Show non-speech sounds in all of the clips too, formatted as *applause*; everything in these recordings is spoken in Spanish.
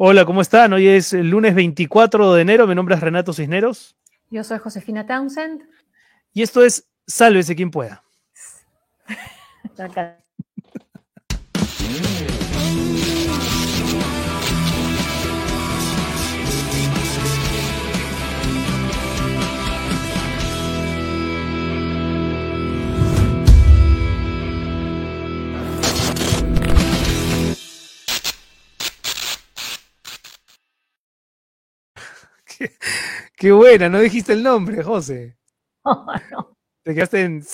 Hola, ¿cómo están? Hoy es el lunes 24 de enero. Mi nombre es Renato Cisneros. Yo soy Josefina Townsend. Y esto es Sálvese quien pueda. *laughs* *laughs* qué, buena, no dijiste el nombre, José. *laughs* no. Te quedaste en. *laughs*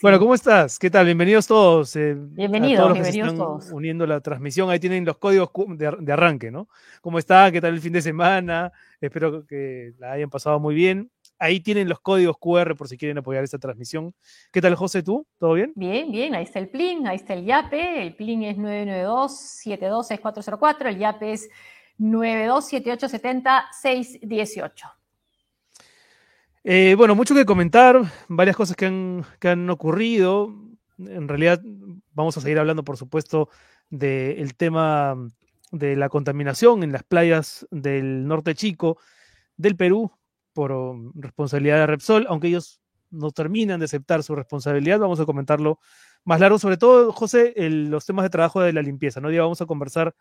Bueno, ¿cómo estás? ¿Qué tal? Bienvenidos todos. Eh, bienvenidos, bienvenidos todos. Uniendo la transmisión. Ahí tienen los códigos de, arranque, ¿no? ¿Cómo está? ¿Qué tal el fin de semana? Espero que la hayan pasado muy bien. Ahí tienen los códigos QR por si quieren apoyar esta transmisión. ¿Qué tal, José, tú? ¿Todo bien? Bien, bien. Ahí está el PLIN, ahí está el YAPE. El PLIN es 992-726404. El YAPE es 927870-618. Eh, bueno, mucho que comentar, varias cosas que han, que han ocurrido. En realidad, vamos a seguir hablando, por supuesto, del tema de la contaminación en las playas del norte chico del Perú por responsabilidad de Repsol, aunque ellos no terminan de aceptar su responsabilidad. Vamos a comentarlo más largo, sobre todo, José, los temas de trabajo de la limpieza. ¿no? Ya vamos a conversar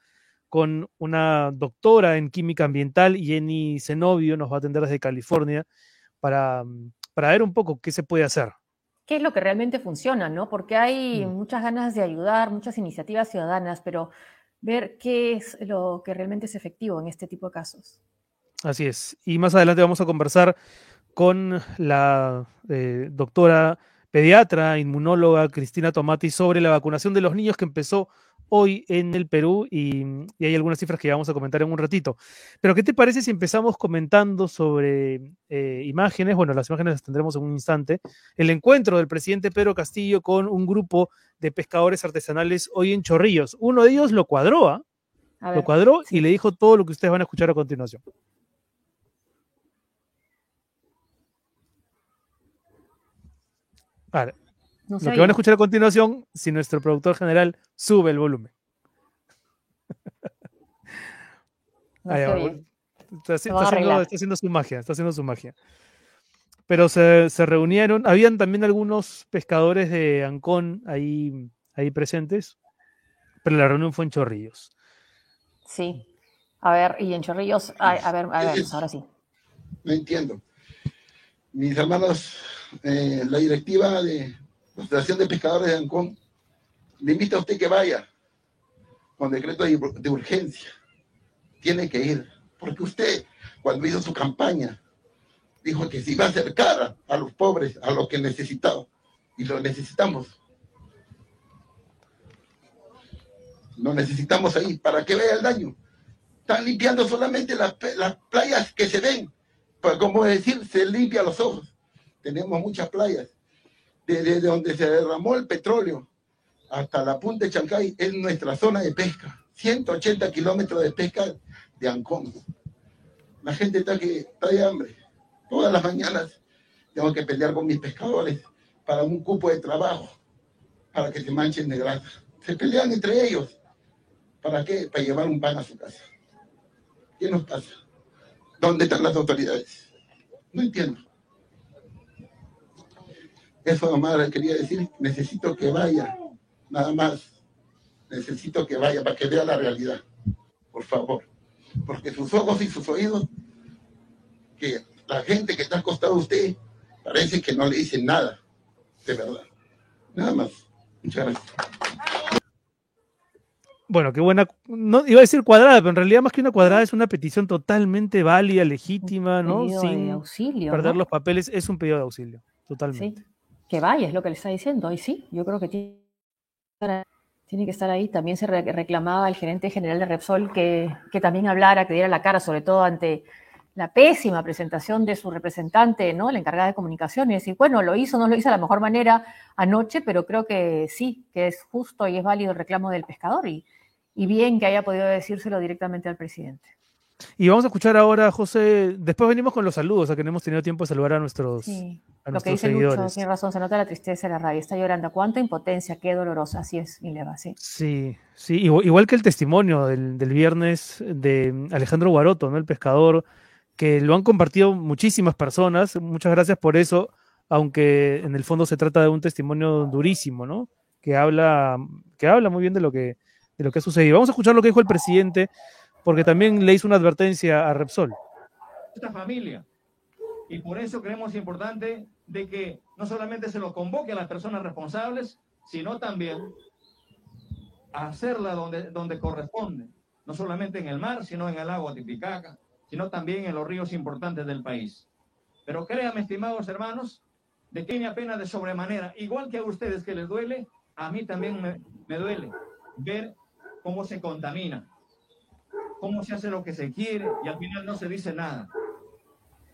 con una doctora en química ambiental, Jenny Zenobio, nos va a atender desde California para, para ver un poco qué se puede hacer. ¿Qué es lo que realmente funciona, no? Porque hay mm. muchas ganas de ayudar, muchas iniciativas ciudadanas, pero ver qué es lo que realmente es efectivo en este tipo de casos. Así es. Y más adelante vamos a conversar con la eh, doctora pediatra, inmunóloga Cristina Tomati sobre la vacunación de los niños que empezó hoy en el Perú y, hay algunas cifras que vamos a comentar en un ratito. Pero, ¿qué te parece si empezamos comentando sobre eh, imágenes? Bueno, las imágenes las tendremos en un instante. El encuentro del presidente Pedro Castillo con un grupo de pescadores artesanales hoy en Chorrillos. Uno de ellos lo cuadró, ¿ah? Lo cuadró y le dijo todo lo que ustedes van a escuchar a continuación. Lo que van a escuchar a continuación, si nuestro productor general sube el volumen. está, haciendo, su magia, está haciendo su magia. Pero se, reunieron, habían también algunos pescadores de Ancón ahí, ahí presentes, pero la reunión fue en Chorrillos. Sí. A ver, y en Chorrillos, a, ver, a ver, ahora sí. No entiendo. Mis hermanos, eh, la directiva de Asociación de Pescadores de Ancón le invita a usted que vaya con decreto de, urgencia. Tiene que ir, porque usted, cuando hizo su campaña, dijo que se iba a acercar a los pobres, a los que necesitaban, y lo necesitamos. Lo necesitamos ahí para que vea el daño. Están limpiando solamente las, playas que se ven. Pues, como decir, se limpia los ojos. Tenemos muchas playas desde donde se derramó el petróleo hasta la punta de Chancay, es nuestra zona de pesca. 180 kilómetros de pesca de Ancón. La gente está, que, está de hambre. Todas las mañanas tengo que pelear con mis pescadores para un cupo de trabajo, para que se manchen de grasa. Se pelean entre ellos. ¿Para qué? Para llevar un pan a su casa. ¿Qué nos pasa? ¿Dónde están las autoridades? No entiendo. Eso nomás le quería decir, necesito que vaya, nada más. Necesito que vaya para que vea la realidad, por favor. Porque sus ojos y sus oídos, que la gente que está al costado de usted, parece que no le dicen nada, de verdad. Nada más. Muchas gracias. Bueno, qué buena, no iba a decir cuadrada, pero en realidad más que una cuadrada es una petición totalmente válida, legítima, ¿no? Sin auxilio, perder los papeles, es un pedido de auxilio, totalmente que vaya, es lo que le está diciendo. Y sí, yo creo que tiene, que estar ahí. También se reclamaba el gerente general de Repsol que, que, también hablara, que diera la cara, sobre todo ante la pésima presentación de su representante, ¿no? La encargada de comunicaciones. Y bueno, lo hizo, no lo hizo de la mejor manera anoche, pero creo que sí, que es justo y es válido el reclamo del pescador y, y bien que haya podido decírselo directamente al presidente. Y vamos a escuchar ahora, José, después venimos con los saludos, a que no hemos tenido tiempo de saludar a nuestros, Sí, a lo que nuestros dice seguidores. Lucho, tiene razón, se nota la tristeza y la rabia, está llorando. Cuánta impotencia, qué dolorosa, así es, Mileva, sí. Sí, sí, igual, igual que el testimonio del, del viernes de Alejandro Guaroto, ¿no? El pescador, que lo han compartido muchísimas personas. Muchas gracias por eso, aunque en el fondo se trata de un testimonio durísimo, ¿no? Que habla, que habla muy bien de lo que, de lo que ha sucedido. Vamos a escuchar lo que dijo el presidente, porque también le hizo una advertencia a Repsol. esta familia. Y por eso creemos importante de que no solamente se lo convoque a las personas responsables, sino también hacerla donde, donde corresponde, no solamente en el mar, sino en el lago Titicaca, sino también en los ríos importantes del país. Pero créanme, estimados hermanos, de que me apena de sobremanera, igual que a ustedes que les duele, a mí también me, me duele ver cómo se contamina, cómo se hace lo que se quiere y al final no se dice nada.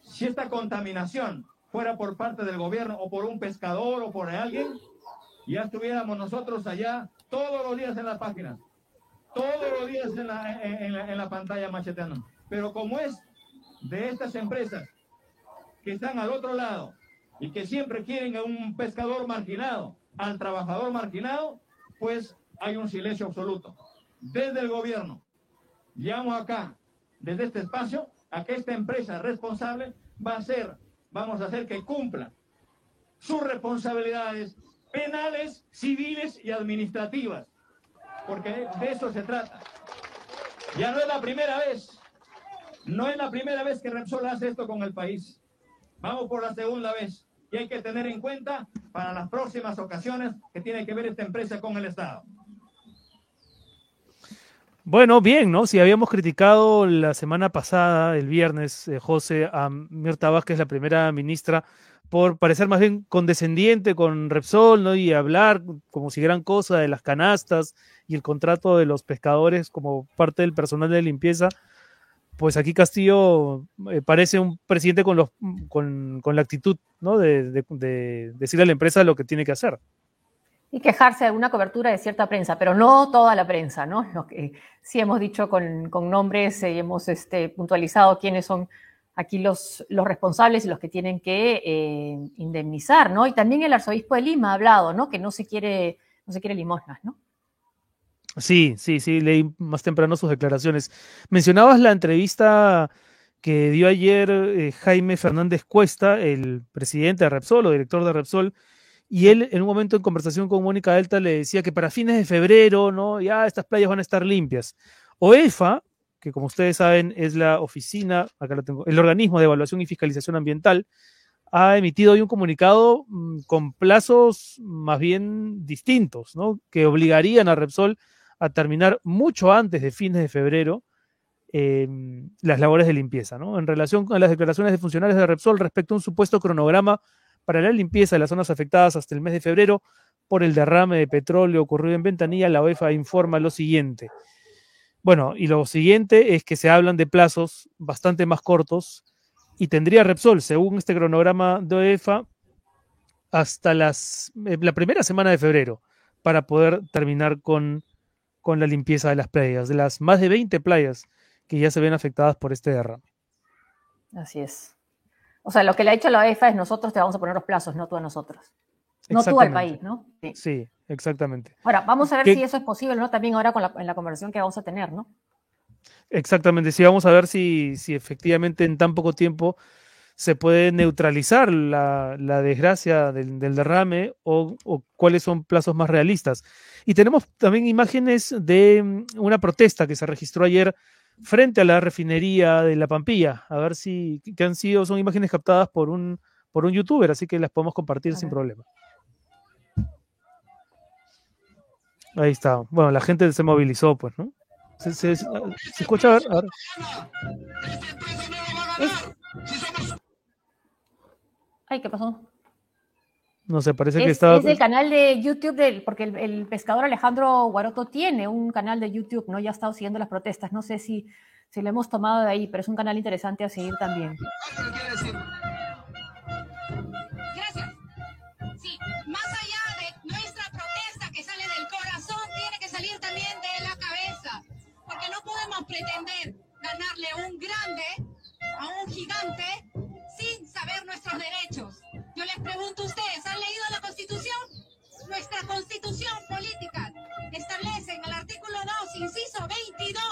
Si esta contaminación fuera por parte del gobierno o por un pescador o por alguien, ya estuviéramos nosotros allá todos los días en las páginas, todos los días en la, en, la, en la pantalla macheteando. Pero como es de estas empresas que están al otro lado y que siempre quieren a un pescador marginado, al trabajador marginado, pues hay un silencio absoluto. Desde el gobierno, llamo acá, desde este espacio, a que esta empresa responsable va a ser, vamos a hacer que cumpla sus responsabilidades penales, civiles y administrativas, porque de eso se trata. Ya no es la primera vez, no es la primera vez que Repsol hace esto con el país. Vamos por la segunda vez y hay que tener en cuenta para las próximas ocasiones que tiene que ver esta empresa con el Estado. Bueno, bien, ¿no? Si habíamos criticado la semana pasada, el viernes, eh, José, a Mirta Vázquez, la primera ministra, por parecer más bien condescendiente con Repsol, ¿no? Y hablar como si gran cosa de las canastas y el contrato de los pescadores como parte del personal de limpieza, pues aquí Castillo eh, parece un presidente con, los, con, la actitud, ¿no? De, de, de decirle a la empresa lo que tiene que hacer y quejarse de alguna cobertura de cierta prensa, pero no toda la prensa, ¿no? Lo que sí hemos dicho con, nombres y hemos este, puntualizado quiénes son aquí los, los responsables y los que tienen que eh, indemnizar, ¿no? Y también el arzobispo de Lima ha hablado, ¿no? Que no se quiere, no se quiere limosnas, ¿no? Sí, sí, sí, leí más temprano sus declaraciones. Mencionabas la entrevista que dio ayer eh, Jaime Fernández Cuesta, el presidente de Repsol o director de Repsol, y él en un momento en conversación con Mónica Delta le decía que para fines de febrero, ¿no? Ya estas playas van a estar limpias. OEFA, que como ustedes saben es la oficina, acá lo tengo, el organismo de evaluación y fiscalización ambiental, ha emitido hoy un comunicado mmm, con plazos más bien distintos, ¿no? Que obligarían a Repsol a terminar mucho antes de fines de febrero eh, las labores de limpieza, ¿no? En relación con las declaraciones de funcionarios de Repsol respecto a un supuesto cronograma para la limpieza de las zonas afectadas hasta el mes de febrero por el derrame de petróleo ocurrido en Ventanilla, la OEFA informa lo siguiente. Bueno, y lo siguiente es que se hablan de plazos bastante más cortos y tendría Repsol, según este cronograma de OEFA, hasta las, eh, la primera semana de febrero para poder terminar con, con la limpieza de las playas, de las más de 20 playas que ya se ven afectadas por este derrame. Así es. O sea, lo que le ha dicho la OEFA es nosotros te vamos a poner los plazos, no tú a nosotros. No tú al país, ¿no? Sí, sí exactamente. Ahora, vamos a ver ¿Qué? si eso es posible, ¿no? También ahora con la, en la conversación que vamos a tener, ¿no? Exactamente, sí, vamos a ver si, si efectivamente en tan poco tiempo se puede neutralizar la, la desgracia del, del derrame o, o, cuáles son plazos más realistas. Y tenemos también imágenes de una protesta que se registró ayer frente a la refinería de La Pampilla. A ver si que han sido, son imágenes captadas por un, por un youtuber, así que las podemos compartir sin problema. Ahí está. Bueno, la gente se movilizó, pues, ¿no? ¿Se, se, se, se escucha? A ver, a ver. Ay, ¿qué pasó? No sé, parece es, que está. Es el canal de YouTube, del, porque el, el, pescador Alejandro Guaroto tiene un canal de YouTube, ¿no? Ya ha estado siguiendo las protestas. No sé si, si lo hemos tomado de ahí, pero es un canal interesante a seguir también. Gracias. Sí, más allá de nuestra protesta que sale del corazón, tiene que salir también de la cabeza, porque no podemos pretender ganarle a un grande, a un gigante, sin saber nuestros derechos. Yo les pregunto a ustedes, ¿han leído la Constitución? Nuestra Constitución política establece en el artículo 2, inciso 22,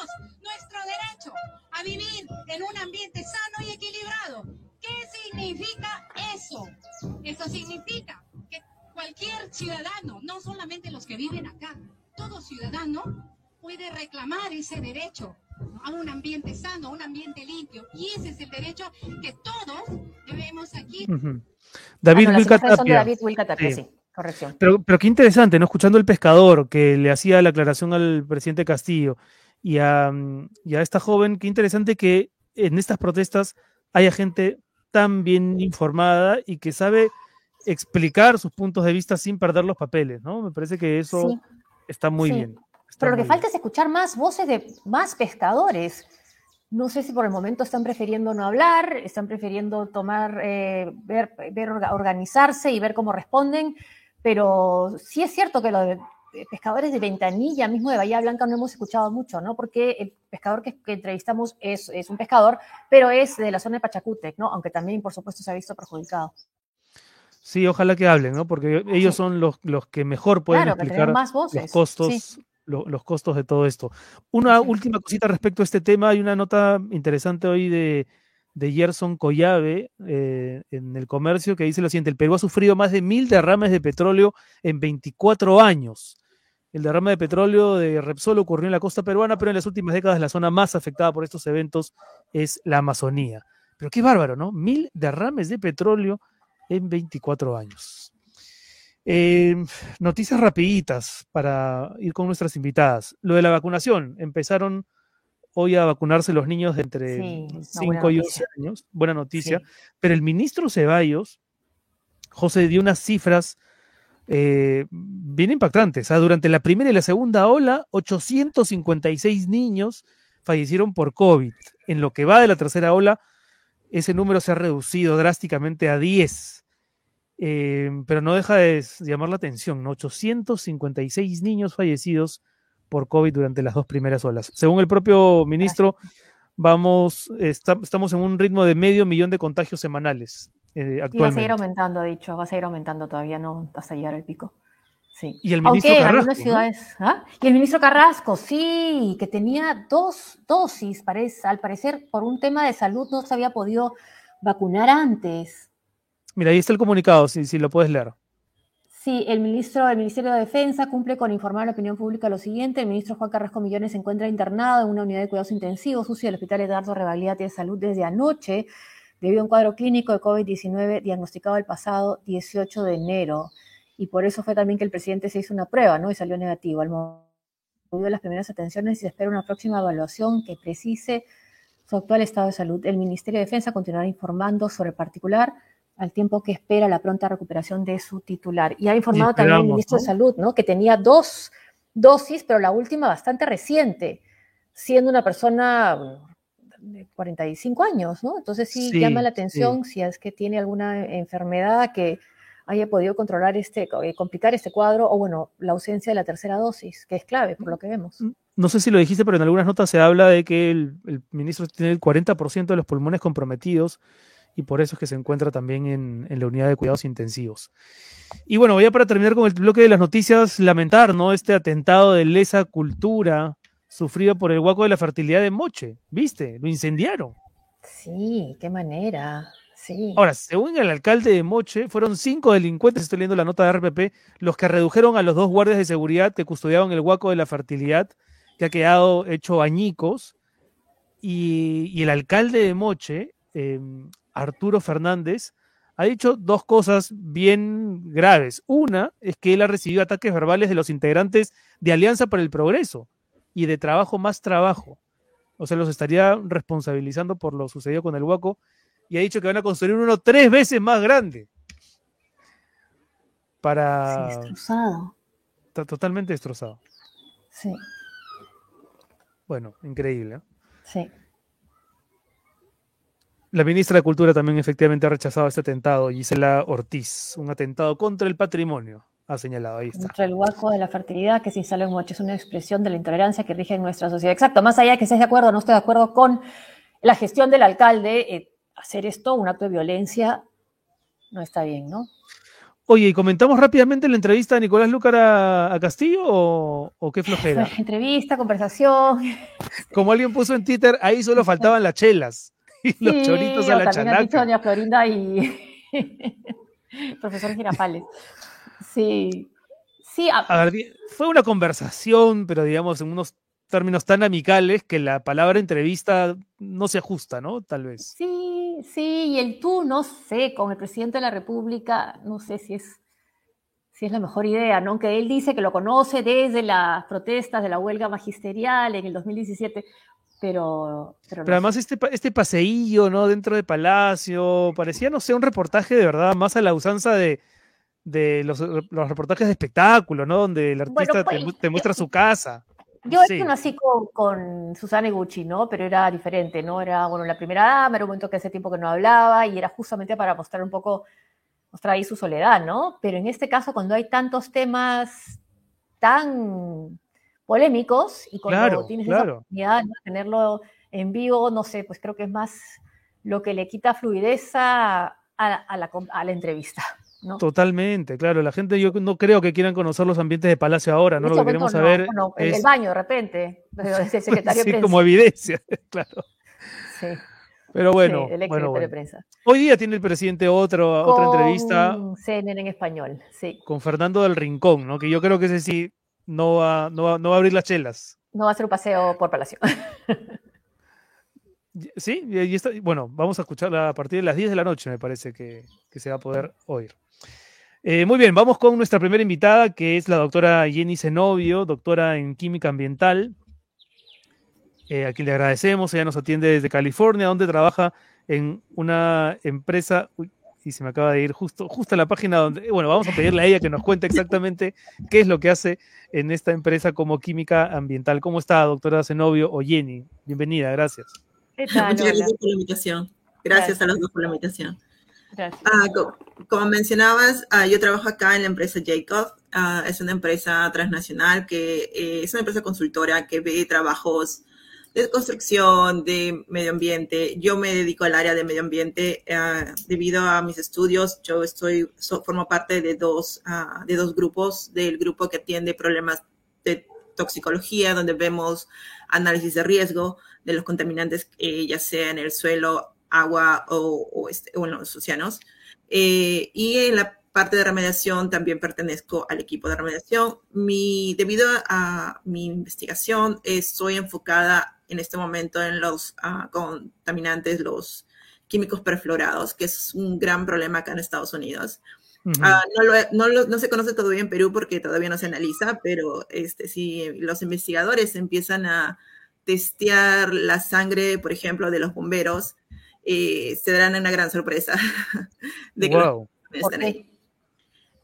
nuestro derecho a vivir en un ambiente sano y equilibrado. ¿Qué significa eso? Eso significa que cualquier ciudadano, no solamente los que viven acá, todo ciudadano puede reclamar ese derecho a un ambiente sano, a un ambiente limpio. Y ese es el derecho que todos debemos aquí. David Ah, no, Wilca Tapia. David Wilca Tapia, Sí. sí, corrección. Pero, pero qué interesante, ¿no? Escuchando el pescador que le hacía la aclaración al presidente Castillo y a, y a esta joven, qué interesante que en estas protestas haya gente tan bien informada y que sabe explicar sus puntos de vista sin perder los papeles, ¿no? Me parece que eso Sí. está muy Sí. bien. Pero lo que falta es escuchar más voces de más pescadores. No sé si por el momento están prefiriendo no hablar, están prefiriendo tomar, eh, ver, ver orga- organizarse y ver cómo responden, pero sí es cierto que los pescadores de Ventanilla, mismo de Bahía Blanca, no hemos escuchado mucho, ¿no? Porque el pescador que, que entrevistamos es, es un pescador, pero es de la zona de Pachacútec, ¿no? Aunque también, por supuesto, se ha visto perjudicado. Sí, ojalá que hablen, ¿no? Porque ellos Sí. son los, los que mejor pueden claro, explicar más voces. los costos, Sí. Lo- los costos de todo esto. Una última cosita respecto a este tema. Hay una nota interesante hoy de, de Gerson Collave eh, en el comercio que dice lo siguiente: el Perú ha sufrido más de mil derrames de petróleo en 24 años. El derrame de petróleo de Repsol ocurrió en la costa peruana, pero en las últimas décadas la zona más afectada por estos eventos es la Amazonía. Pero qué bárbaro, ¿no? Mil derrames de petróleo en 24 años. Eh, noticias rapiditas para ir con nuestras invitadas. Lo de la vacunación. Empezaron hoy a vacunarse los niños de entre Sí, una 5 buena y 11 noticia. años. Buena noticia. Sí. Pero el ministro Ceballos, José, dio unas cifras eh, bien impactantes. O sea, durante la primera y la segunda ola, 856 niños fallecieron por COVID. En lo que va de la tercera ola, ese número se ha reducido drásticamente a 10. Eh, pero no deja de llamar la atención, ¿no? 856 niños fallecidos por COVID durante las dos primeras olas. Según el propio ministro, vamos, esta- estamos en un ritmo de medio millón de contagios semanales eh, Y va a seguir actualmente. aumentando, ha dicho, va a seguir aumentando todavía, no hasta llegar al pico. Sí. Y el ministro Aunque Carrasco. ¿ah? Y el ministro Carrasco, sí, que tenía dos dosis, parece, al parecer, por un tema de salud no se había podido vacunar antes. Mira, ahí está el comunicado, si, lo puedes leer. Sí, el ministro del Ministerio de Defensa cumple con informar a la opinión pública lo siguiente. El ministro Juan Carrasco Millones se encuentra internado en una unidad de cuidados intensivos UCI del Hospital Eduardo Rebagliati de Salud desde anoche debido a un cuadro clínico de COVID-19 diagnosticado el pasado 18 de enero. Y por eso fue también que el presidente se hizo una prueba, ¿no? Y salió negativo. Al momento de las primeras atenciones y se espera una próxima evaluación que precise su actual estado de salud. El Ministerio de Defensa continuará informando sobre el particular al tiempo que espera la pronta recuperación de su titular. Y ha informado también el ministro de. Salud, ¿no? Que tenía dos dosis, pero la última bastante reciente, siendo una persona mm, de 45 años, ¿no? Entonces sí, Sí, llama la atención si es que tiene alguna enfermedad que haya podido controlar este, eh, complicar este cuadro, o bueno, la ausencia de la tercera dosis, que es clave por lo que vemos. No sé si lo dijiste, pero en algunas notas se habla de que el, el ministro tiene el 40% de los pulmones comprometidos y por eso es que se encuentra también en, en la unidad de cuidados intensivos. Y bueno, ya para terminar con el bloque de las noticias, lamentar, ¿no? Este atentado de lesa cultura sufrido por el Huaco de la Fertilidad de Moche. ¿Viste? Lo incendiaron. Sí, qué manera. Sí. Ahora, según el alcalde de Moche, fueron cinco delincuentes, estoy leyendo la nota de RPP, los que redujeron a los dos guardias de seguridad que custodiaban el Huaco de la Fertilidad, que ha quedado hecho añicos. Y, y el alcalde de Moche, eh, Arturo Fernández, ha dicho dos cosas bien graves. Una es que él ha recibido ataques verbales de los integrantes de Alianza para el Progreso y de Trabajo más Trabajo. O sea, los estaría responsabilizando por lo sucedido con el Huaco y ha dicho que van a construir uno tres veces más grande. Para. Sí, destrozado. Está totalmente destrozado. Sí, Bueno, increíble. ¿eh? sí. La ministra de Cultura también efectivamente ha rechazado este atentado, Gisela Ortiz, un atentado contra el patrimonio, ha señalado, ahí está. Contra el huaco de la fertilidad que se instaló en Moche es una expresión de la intolerancia que rige en nuestra sociedad. Exacto, más allá de que estés de acuerdo o no estés de acuerdo con la gestión del alcalde, eh, hacer esto un acto de violencia no está bien, ¿no? Oye, ¿y comentamos rápidamente la entrevista de Nicolás Lúcar a, a Castillo o, o qué flojera? *laughs* Entrevista, conversación. Como alguien puso en Twitter, ahí solo faltaban las chelas y *laughs* los Sí, choritos o a la también ha dicho doña Florinda y *laughs* Profesor Girafales. Sí. Sí, a... ver, fue una conversación, pero digamos en unos términos tan amicales que la palabra entrevista no se ajusta, ¿no? Tal vez. Sí, sí, y el tú, no sé, con el presidente de la República, no sé si es, si es la mejor idea, ¿no? Aunque él dice que lo conoce desde las protestas de la huelga magisterial en el 2017, pero... Pero, además este, este paseillo, ¿no? Dentro de Palacio, parecía, no sé, un reportaje de verdad, más a la usanza de, de los, reportajes de espectáculo, ¿no? Donde el artista te, pues, muestra su casa. Yo sí. hecho así con, con Susana Gucci, ¿no? Pero era diferente, ¿no? Era, bueno, la primera dama, era un momento que hace tiempo que no hablaba y era justamente para mostrar un poco, mostrar ahí su soledad, ¿no? Pero en este caso, cuando hay tantos temas tan polémicos y cuando tienes esa oportunidad de tenerlo en vivo, no sé, pues creo que es más lo que le quita fluidez a, a, la, a la entrevista. Totalmente, claro. La gente, yo no creo que quieran conocer los ambientes de Palacio ahora, ¿no? Lo que queremos saber. es... el baño de repente, el *laughs* secretario sí, como evidencia, *laughs* claro. Sí. Pero bueno, el bueno, De prensa. hoy día tiene el presidente otro, otra entrevista. CNN en español, sí. Con Fernando del Rincón, ¿no? Que yo creo que ese sí no va, no va, no va a abrir las chelas. No va a ser un paseo por Palacio. Sí, y está, bueno, vamos a escucharla a partir de las 10 de la noche, me parece que, que se va a poder oír. Eh, muy bien, vamos con nuestra primera invitada, que es la doctora Jenny Zenobio, doctora en química ambiental, eh, a quien le agradecemos. Ella nos atiende desde California, donde trabaja en una empresa. Uy, y se me acaba de ir justo, justo a la página donde. Bueno, vamos a pedirle a ella que nos cuente exactamente qué es lo que hace en esta empresa como química ambiental. ¿Cómo está, doctora Zenobio o Jenny? Bienvenida, gracias. Muchas gracias por la invitación. Gracias, a los dos por la invitación. Ah, como, mencionabas, ah, yo trabajo acá en la empresa Jacob. Ah, es una empresa transnacional que eh, es una empresa consultora que ve trabajos de construcción, de medio ambiente. Yo me dedico al área de medio ambiente debido a mis estudios. Yo estoy formo parte de dos de dos grupos, del grupo que atiende problemas de toxicología, donde vemos análisis de riesgo de los contaminantes, eh, ya sea en el suelo, agua o, este, en los océanos. Eh, y en la parte de remediación también pertenezco al equipo de remediación. Mi, debido a mi investigación, estoy enfocada en este momento en los ah, contaminantes, los químicos perfluorados, que es un gran problema acá en Estados Unidos. Ah, no, no, se conoce todavía en Perú porque todavía no se analiza, pero este, si los investigadores empiezan a testear la sangre, por ejemplo, de los bomberos, eh, se darán una gran sorpresa *laughs* de que están ahí.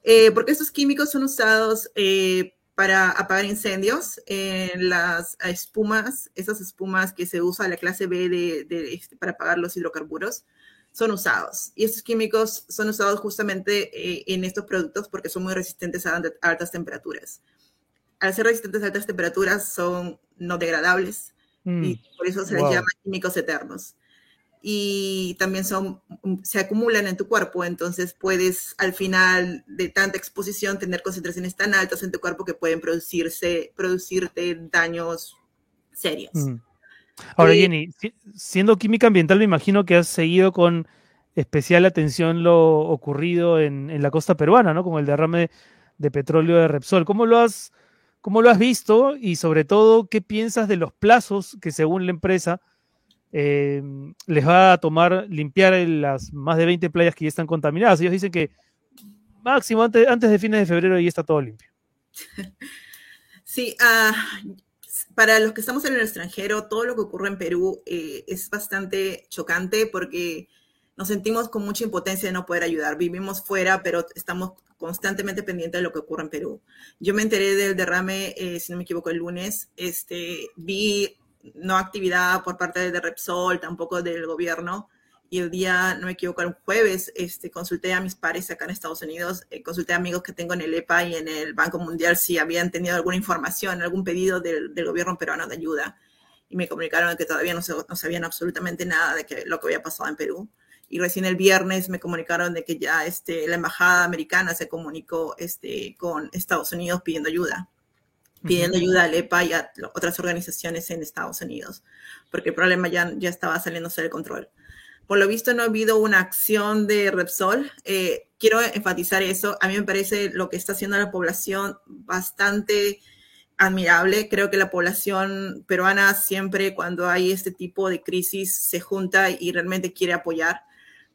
Eh, porque estos químicos son usados eh, para apagar incendios en las espumas, esas espumas que se usa la clase B de, este, para apagar los hidrocarburos son usados. Y estos químicos son usados justamente eh, en estos productos porque son muy resistentes a, altas temperaturas. Al ser resistentes a altas temperaturas son no degradables y mm. por eso se les llama químicos eternos. Y también son, se acumulan en tu cuerpo, entonces puedes al final de tanta exposición tener concentraciones tan altas en tu cuerpo que pueden producirse, producirte daños serios. Mm. Ahora, Jenny, siendo química ambiental, me imagino que has seguido con especial atención lo ocurrido en, la costa peruana, ¿no? Como el derrame de petróleo de Repsol. ¿Cómo lo has, cómo lo has visto? Y sobre todo, ¿qué piensas de los plazos que según la empresa eh, les va a tomar limpiar las más de 20 playas que ya están contaminadas? Ellos dicen que máximo antes, antes de fines de febrero ya está todo limpio. *laughs* Sí, uh, para los que estamos en el extranjero, todo lo que ocurre en Perú eh, es bastante chocante porque nos sentimos con mucha impotencia de no poder ayudar. Vivimos fuera, pero estamos constantemente pendientes de lo que ocurre en Perú. Yo me enteré del derrame, eh, si no me equivoco, el lunes. Este, vi no actividad por parte de Repsol, tampoco del gobierno y el día, no me equivoco, el jueves, este, consulté a mis pares acá en Estados Unidos, eh, consulté a amigos que tengo en el EPA y en el Banco Mundial si habían tenido alguna información, algún pedido del, gobierno peruano de ayuda. Y me comunicaron que todavía no, sabían absolutamente nada de lo que había pasado en Perú. Y recién el viernes me comunicaron de que ya este, la embajada americana se comunicó este, con Estados Unidos pidiendo ayuda pidiendo ayuda al EPA y a otras organizaciones en Estados Unidos, porque el problema ya, ya estaba saliéndose del control. Por lo visto no ha habido una acción de Repsol. Eh, quiero enfatizar eso. A mí me parece lo que está haciendo la población bastante admirable. Creo que la población peruana siempre cuando hay este tipo de crisis se junta y realmente quiere apoyar,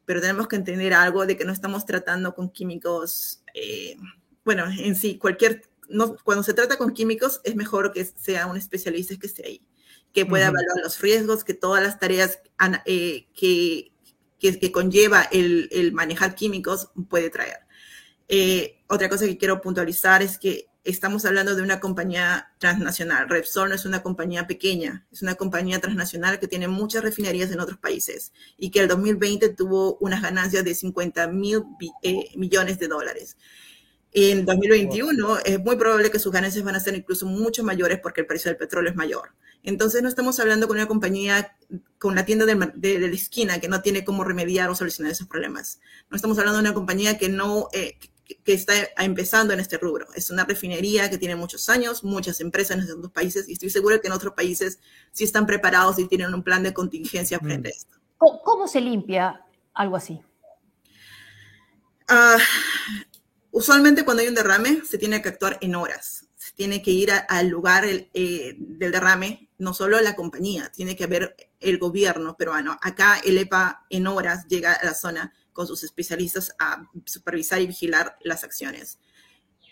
pero tenemos que entender algo de que no estamos tratando con químicos, eh, bueno, en sí, cualquier, no, cuando se trata con químicos es mejor que sea un especialista que esté ahí, que pueda evaluar los riesgos, que todas las tareas eh, que, que, conlleva el, el, manejar químicos puede traer. Eh, otra cosa que quiero puntualizar es que estamos hablando de una compañía transnacional. Repsol no es una compañía pequeña, es una compañía transnacional que tiene muchas refinerías en otros países y que el 2020 tuvo unas ganancias de 50 mil eh, millones de dólares. En 2021 es muy probable que sus ganancias van a ser incluso mucho mayores porque el precio del petróleo es mayor. Entonces no estamos hablando con una compañía, con la tienda de, la esquina que no tiene cómo remediar o solucionar esos problemas. No estamos hablando de una compañía que no, eh, que está empezando en este rubro. Es una refinería que tiene muchos años, muchas empresas en estos países y estoy segura que en otros países sí están preparados y tienen un plan de contingencia mm. frente a esto. ¿Cómo, se limpia algo así? Ah, usualmente cuando hay un derrame se tiene que actuar en horas. Se tiene que ir al lugar eh, del derrame, no solo la compañía, tiene que haber el gobierno peruano. Acá el EPA en horas llega a la zona con sus especialistas a supervisar y vigilar las acciones.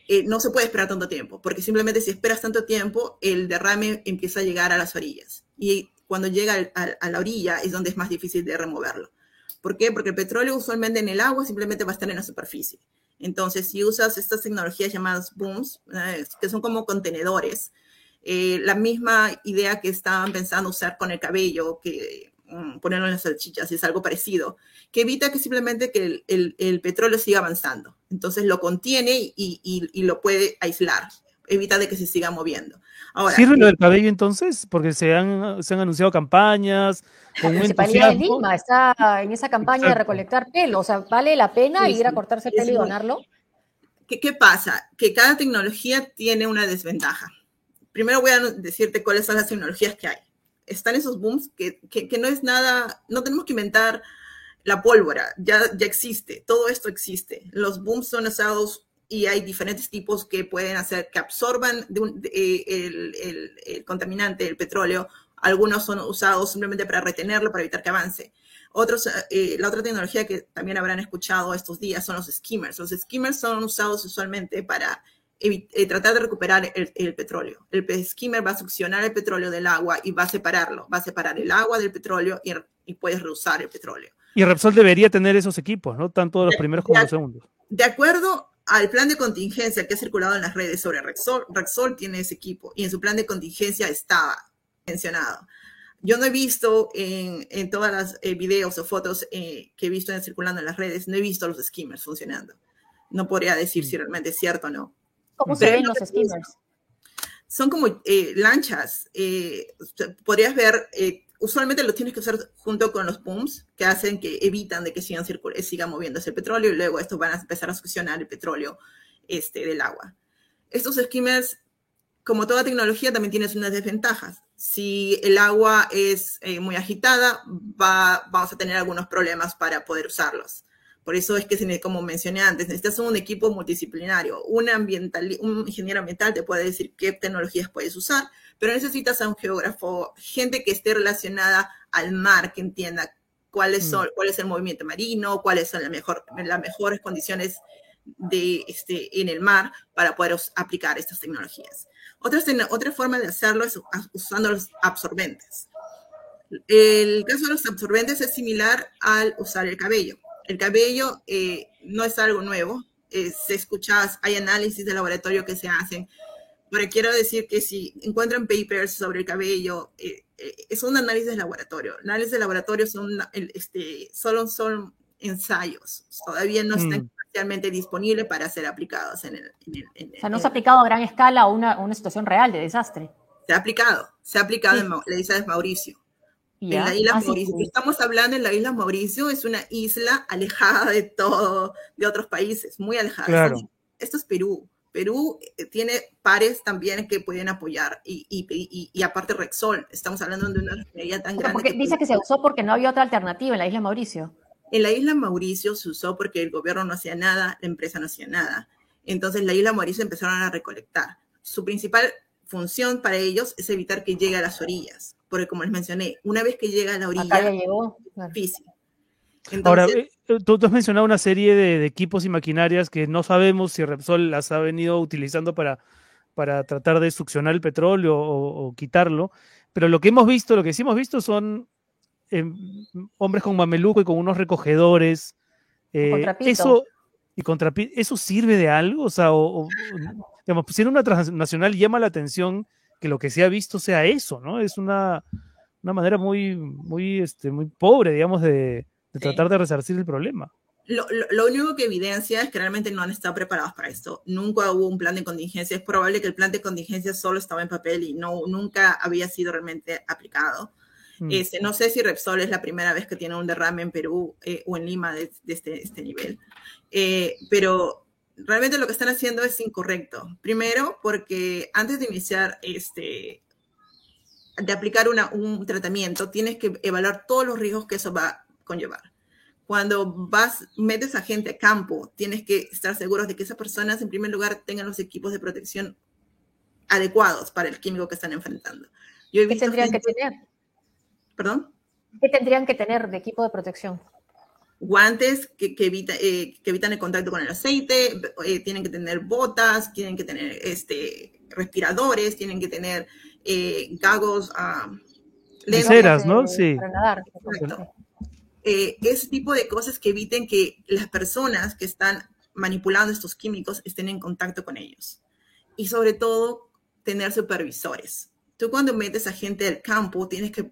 Eh, no se puede esperar tanto tiempo, porque simplemente si esperas tanto tiempo, el derrame empieza a llegar a las orillas. Y cuando llega a, la orilla es donde es más difícil de removerlo. ¿Por qué? Porque el petróleo usualmente en el agua simplemente va a estar en la superficie. Entonces, si usas estas tecnologías llamadas booms, eh, que son como contenedores, eh, la misma idea que estaban pensando usar con el cabello, que Mm, ponerlo en las salchichas, es algo parecido, que evita que simplemente que el, petróleo siga avanzando. Entonces lo contiene y, lo puede aislar, evita de que se siga moviendo. Ahora, ¿Sirve lo del cabello entonces? Porque se han, se han anunciado campañas. Con la Municipalidad de Lima está en esa campaña de recolectar pelo, o sea, ¿vale la pena ir a cortarse el pelo y donarlo? ¿Qué, ¿Qué pasa? Que cada tecnología tiene una desventaja. Primero voy a decirte cuáles son las tecnologías que hay están esos booms que, que, no es nada, no tenemos que inventar la pólvora, ya, ya existe, todo esto existe. Los booms son usados y hay diferentes tipos que pueden hacer que absorban eh, el, el, contaminante, el petróleo. Algunos son usados simplemente para retenerlo, para evitar que avance. Otros, eh, la otra tecnología que también habrán escuchado estos días son los skimmers. Los skimmers son usados usualmente para eh, tratar de recuperar el, petróleo. El skimmer va a succionar el petróleo del agua y va a separarlo, va a separar el agua del petróleo y, y puedes reusar el petróleo. Y Repsol debería tener esos equipos, ¿no? Tanto los primeros como los segundos. De acuerdo al plan de contingencia que ha circulado en las redes sobre Repsol, Repsol tiene ese equipo y en su plan de contingencia estaba mencionado. Yo no he visto en, en todas las eh, videos o fotos eh, que he visto en, circulando en las redes, no he visto los skimmers funcionando. No podría decir si mm. realmente es cierto o no. ¿Cómo se ven los skimmers? Son como eh, lanchas. Eh, podrías ver, eh, usualmente los tienes que usar junto con los booms que hacen que evitan de que sigan, siga moviéndose el petróleo y luego estos van a empezar a succionar el petróleo este, del agua. Estos skimmers, como toda tecnología, también tienen unas desventajas. Si el agua es muy agitada, va, vamos a tener algunos problemas para poder usarlos. Por eso es que, como mencioné antes, necesitas un equipo multidisciplinario. Un, un ingeniero ambiental te puede decir qué tecnologías puedes usar, pero necesitas a un geógrafo, gente que esté relacionada al mar, que entienda cuáles son, mm. cuál es el movimiento marino, cuáles son las, mejor, las mejores condiciones de, este, en el mar para poder aplicar estas tecnologías. Otra, otra forma de hacerlo es usando los absorbentes. El caso de los absorbentes es similar al usar el cabello. El cabello eh, no es algo nuevo. Eh, se escucha, hay análisis de laboratorio que se hacen. Pero quiero decir que si encuentran papers sobre el cabello, eh, es un análisis de laboratorio. Análisis de laboratorio son, este, solo son ensayos. Todavía no están especialmente mm. disponibles para ser aplicados en el... o sea, no se ha aplicado a gran escala a una, una, situación real de desastre. Se ha aplicado, se ha aplicado, en, le dice Mauricio. En la isla ah, Mauricio. Estamos hablando en la isla Mauricio, es una isla alejada de todo, de otros países, muy alejada. Esto es Perú. Perú eh, tiene pares también que pueden apoyar y, y, y, aparte Rexol, estamos hablando de una refinería tan grande. Porque dice que se usó porque no había otra alternativa en la isla Mauricio. En la isla Mauricio se usó porque el gobierno no hacía nada, la empresa no hacía nada. Entonces la isla Mauricio empezaron a recolectar. Su principal función para ellos es evitar que llegue a las orillas, porque como les mencioné, una vez que llega a la orilla, llegó. es difícil. Ahora, eh, tú, has mencionado una serie de, equipos y maquinarias que no sabemos si Repsol las ha venido utilizando para, para tratar de succionar el petróleo o, quitarlo, pero lo que hemos visto, lo que sí hemos visto son em, hombres con mameluco y con unos recogedores. Eh, eso, y contra, ¿Eso sirve de algo? O sea, o, digamos, si en una transnacional llama la atención que lo que se ha visto sea eso, ¿no? Es una, una manera muy, muy, este, muy pobre, digamos, de, de tratar de resarcir el problema. Lo, lo, único que evidencia es que realmente no han estado preparados para esto. Nunca hubo un plan de contingencia. Es probable que el plan de contingencia solo estaba en papel y no, nunca había sido realmente aplicado. Mm. Este, no sé si Repsol es la primera vez que tiene un derrame en Perú eh, o en Lima de, este, este, nivel. Eh, pero realmente lo que están haciendo es incorrecto. Primero, porque antes de iniciar este, de aplicar una, un tratamiento, tienes que evaluar todos los riesgos que eso va conllevar. Cuando vas, metes a gente a campo, tienes que estar seguros de que esas personas, en primer lugar, tengan los equipos de protección adecuados para el químico que están enfrentando. ¿Qué tendrían que tener? ¿Perdón? ¿Qué tendrían que tener de equipo de protección? Guantes que, que, eh, que evitan el contacto con el aceite, eh, tienen que tener botas, tienen que tener este, respiradores, tienen que tener eh, gagos. Uh, ¿no? Sí. Para nadar. Eh, ese tipo de cosas que eviten que las personas que están manipulando estos químicos estén en contacto con ellos. Y sobre todo, tener supervisores. Tú cuando metes a gente del campo, tienes que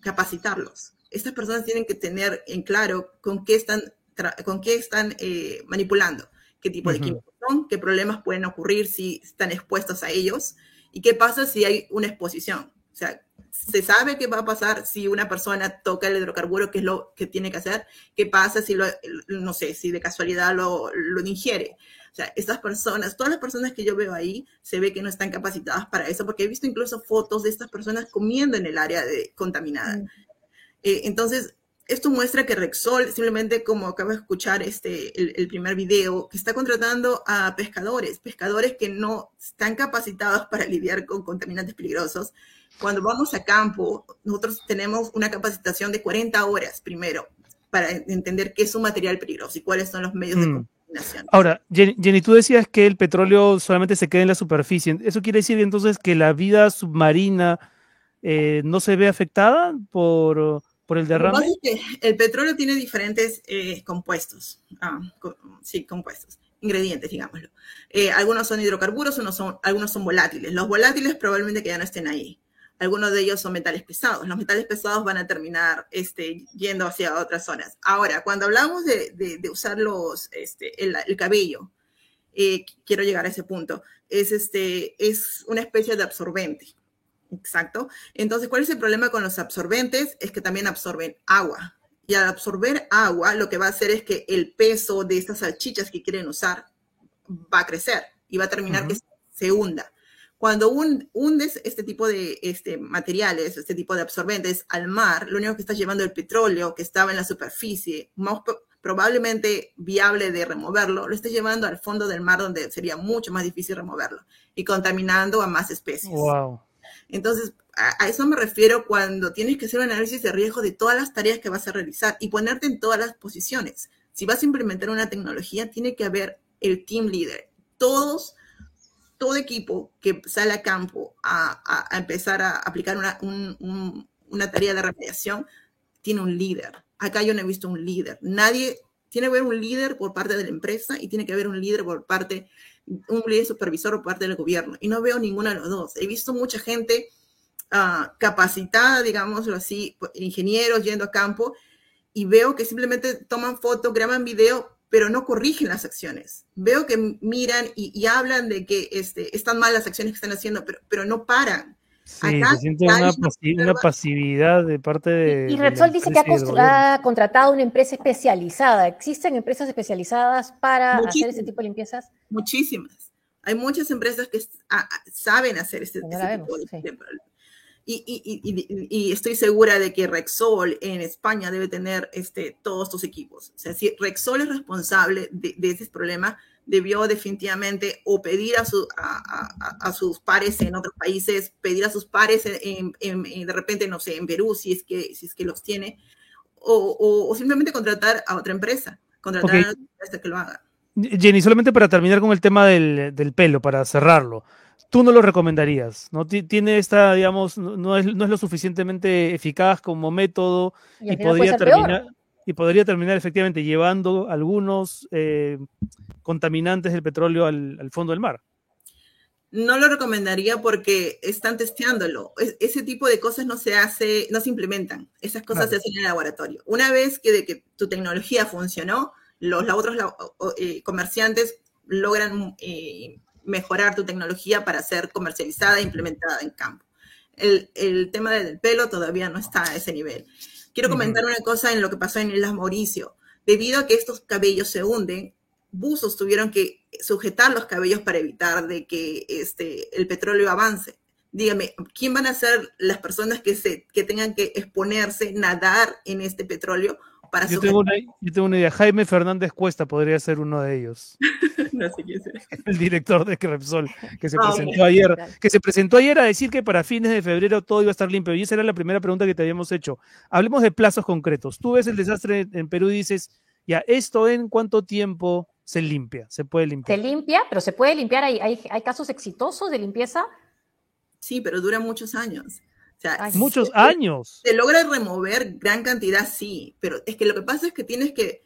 capacitarlos. Estas personas tienen que tener en claro con qué están, con qué están eh, manipulando, qué tipo de químicos son, qué problemas pueden ocurrir si están expuestos a ellos y qué pasa si hay una exposición. O sea, se sabe qué va a pasar si una persona toca el hidrocarburo, qué es lo que tiene que hacer, qué pasa si lo, no sé, si de casualidad lo, lo ingiere. O sea, estas personas, todas las personas que yo veo ahí, se ve que no están capacitadas para eso, porque he visto incluso fotos de estas personas comiendo en el área de, contaminada. Mm. Eh, entonces, esto muestra que Rexol, simplemente como acabo de escuchar este, el, el, primer video, que está contratando a pescadores, pescadores que no están capacitados para lidiar con contaminantes peligrosos, cuando vamos a campo, nosotros tenemos una capacitación de 40 horas primero para entender qué es un material peligroso y cuáles son los medios de mm. contaminación. Ahora, Jenny, tú decías que el petróleo solamente se queda en la superficie. ¿Eso quiere decir entonces que la vida submarina eh, no se ve afectada por, por el derrame? el petróleo tiene diferentes eh, compuestos. Ah, sí, compuestos ingredientes, digámoslo. Eh, algunos son hidrocarburos, unos son, algunos son volátiles. Los volátiles probablemente que ya no estén ahí. Algunos de ellos son metales pesados. Los metales pesados van a terminar este, yendo hacia otras zonas. Ahora, cuando hablamos de, de, usar los, este, el, cabello, eh, quiero llegar a ese punto, es, este, es una especie de absorbente. Exacto. Entonces, ¿cuál es el problema con los absorbentes? Es que también absorben agua. Y al absorber agua, lo que va a hacer es que el peso de estas salchichas que quieren usar va a crecer y va a terminar que se hunda. Cuando hundes este tipo de este, materiales, este tipo de absorbentes al mar, lo único que estás llevando el petróleo que estaba en la superficie, más probablemente viable de removerlo, lo estás llevando al fondo del mar donde sería mucho más difícil removerlo y contaminando a más especies. Wow. Entonces, a, eso me refiero cuando tienes que hacer un análisis de riesgo de todas las tareas que vas a realizar y ponerte en todas las posiciones. Si vas a implementar una tecnología, tiene que haber el team leader. Todos todo equipo que sale a campo a, empezar a aplicar una, una tarea de remediación tiene un líder. Acá yo no he visto un líder. Nadie, tiene que haber un líder por parte de la empresa y tiene que haber un líder por parte, un líder supervisor por parte del gobierno. Y no veo ninguno de los dos. He visto mucha gente ah, capacitada, digámoslo así, ingenieros yendo a campo, y veo que simplemente toman fotos, graban video, pero no corrigen las acciones. Veo que miran y, hablan de que este, están mal las acciones que están haciendo, pero, pero no paran. Sí, se siente una, pasividad de parte de. Y, Repsol dice que ha, contratado una empresa especializada. ¿Existen empresas especializadas para hacer ese tipo de limpiezas? Muchísimas. Hay muchas empresas que saben hacer este, tipo de, Y, estoy segura de que Rexol en España debe tener este, todos estos equipos. O sea, si Rexol es responsable de, ese problema, debió definitivamente o pedir a, a, sus pares en otros países, pedir a sus pares en, de repente, no sé, en Perú, si es que, si es que los tiene, o, simplemente contratar a otra empresa, contratar a otra empresa que lo haga. Jenny, solamente para terminar con el tema del, del pelo, para cerrarlo tú no lo recomendarías, ¿no? Tiene esta, digamos, no es, no es lo suficientemente eficaz como método y, podría terminar y podría terminar efectivamente llevando algunos eh, contaminantes del petróleo al, fondo del mar. No lo recomendaría porque están testeándolo. ese tipo de cosas no se hace, no se implementan. Esas cosas se hacen en el laboratorio. Una vez que, de que tu tecnología funcionó, los, otros eh, comerciantes logran eh, mejorar tu tecnología para ser comercializada e implementada en campo. El, el, tema del pelo todavía no está a ese nivel. Quiero comentar una cosa en lo que pasó en Islas Mauricio. Debido a que estos cabellos se hunden, buzos tuvieron que sujetar los cabellos para evitar de que este, el petróleo avance. Dígame, ¿quién van a ser las personas que, se, que tengan que exponerse, nadar en este petróleo yo, tengo una, idea. Jaime Fernández Cuesta podría ser uno de ellos. *laughs* no sé quién es. *laughs* El director de Repsol, que se ah, presentó ayer, que se presentó ayer a decir que para fines de febrero todo iba a estar limpio. Y esa era la primera pregunta que te habíamos hecho. Hablemos de plazos concretos. Tú ves el desastre en Perú y dices, ya, ¿esto en cuánto tiempo se limpia? ¿Se puede limpiar? Se limpia, pero se puede limpiar. ¿Hay, hay, hay casos exitosos de limpieza? Sí, pero dura muchos años muchos años. Se logra remover gran cantidad, sí, pero es que lo que pasa es que tienes que